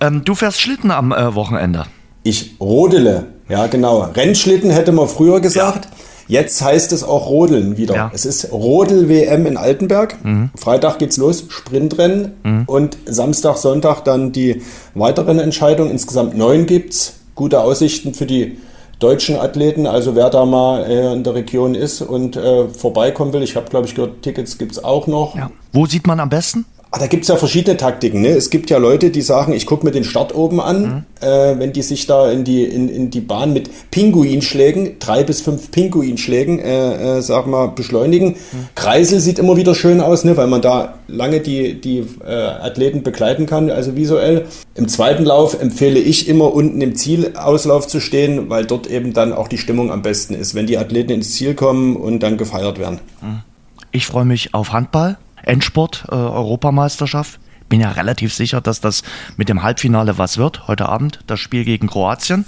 Ähm, du fährst Schlitten am äh, Wochenende. Ich rodele. Ja, genau. Rennschlitten hätte man früher gesagt. Ja. Jetzt heißt es auch Rodeln wieder. Ja. Es ist Rodel-WM in Altenberg. Mhm. Freitag geht's los, Sprintrennen. Mhm. Und Samstag, Sonntag dann die weiteren Entscheidungen. Insgesamt neun gibt's. Gute Aussichten für die deutschen Athleten. Also wer da mal äh, in der Region ist und äh, vorbeikommen will. Ich habe, glaube ich, gehört, Tickets gibt's auch noch. Ja. Wo sieht man am besten? Ah, da gibt es ja verschiedene Taktiken. Ne? Es gibt ja Leute, die sagen, ich gucke mir den Start oben an, mhm. äh, wenn die sich da in die, in, in die Bahn mit Pinguinschlägen, drei bis fünf Pinguinschlägen, äh, äh, sag mal, beschleunigen. Mhm. Kreisel sieht immer wieder schön aus, ne? weil man da lange die, die äh, Athleten begleiten kann, also visuell. Im zweiten Lauf empfehle ich immer unten im Zielauslauf zu stehen, weil dort eben dann auch die Stimmung am besten ist, wenn die Athleten ins Ziel kommen und dann gefeiert werden. Mhm. Ich freue mich auf Handball. Endsport, äh, Europameisterschaft. Bin ja relativ sicher, dass das mit dem Halbfinale was wird, heute Abend, das Spiel gegen Kroatien.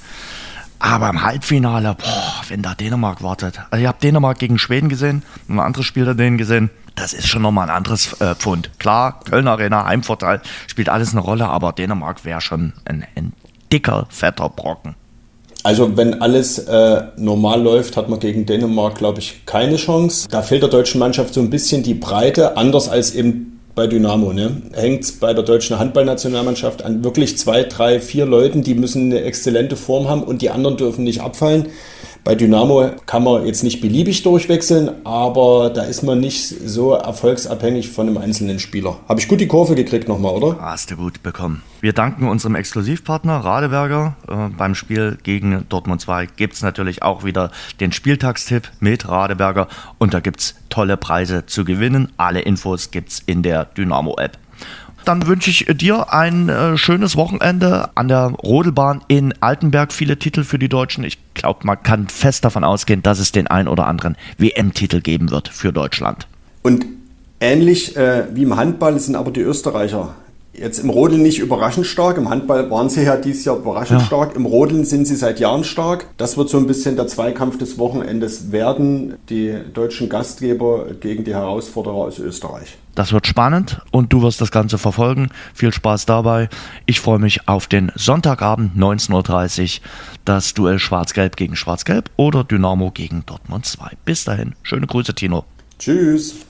Aber im Halbfinale, boah, wenn da Dänemark wartet. Also ich habe Dänemark gegen Schweden gesehen, ein anderes Spiel da denen gesehen. Das ist schon nochmal ein anderes äh, Pfund. Klar, Köln Arena, Heimvorteil, spielt alles eine Rolle, aber Dänemark wäre schon ein, ein dicker, fetter Brocken. Also wenn alles äh, normal läuft, hat man gegen Dänemark, glaube ich, keine Chance. Da fehlt der deutschen Mannschaft so ein bisschen die Breite, anders als eben bei Dynamo. Ne? Hängt es bei der deutschen Handballnationalmannschaft an wirklich zwei, drei, vier Leuten, die müssen eine exzellente Form haben und die anderen dürfen nicht abfallen. Bei Dynamo kann man jetzt nicht beliebig durchwechseln, aber da ist man nicht so erfolgsabhängig von einem einzelnen Spieler. Habe ich gut die Kurve gekriegt nochmal, oder? Hast du gut bekommen. Wir danken unserem Exklusivpartner Radeberger. Äh, beim Spiel gegen Dortmund 2 gibt es natürlich auch wieder den Spieltagstipp mit Radeberger und da gibt es tolle Preise zu gewinnen. Alle Infos gibt es in der Dynamo-App. Dann wünsche ich dir ein äh, schönes Wochenende an der Rodelbahn in Altenberg. Viele Titel für die Deutschen. Ich glaube, man kann fest davon ausgehen, dass es den ein oder anderen WM-Titel geben wird für Deutschland. Und ähnlich äh, wie im Handball sind aber die Österreicher jetzt im Rodeln nicht überraschend stark. Im Handball waren sie ja dieses Jahr überraschend ja. stark. Im Rodeln sind sie seit Jahren stark. Das wird so ein bisschen der Zweikampf des Wochenendes werden. Die deutschen Gastgeber gegen die Herausforderer aus Österreich. Das wird spannend und du wirst das Ganze verfolgen. Viel Spaß dabei. Ich freue mich auf den Sonntagabend 19.30 Uhr. Das Duell Schwarz-Gelb gegen Schwarz-Gelb oder Dynamo gegen Dortmund 2. Bis dahin. Schöne Grüße, Tino. Tschüss.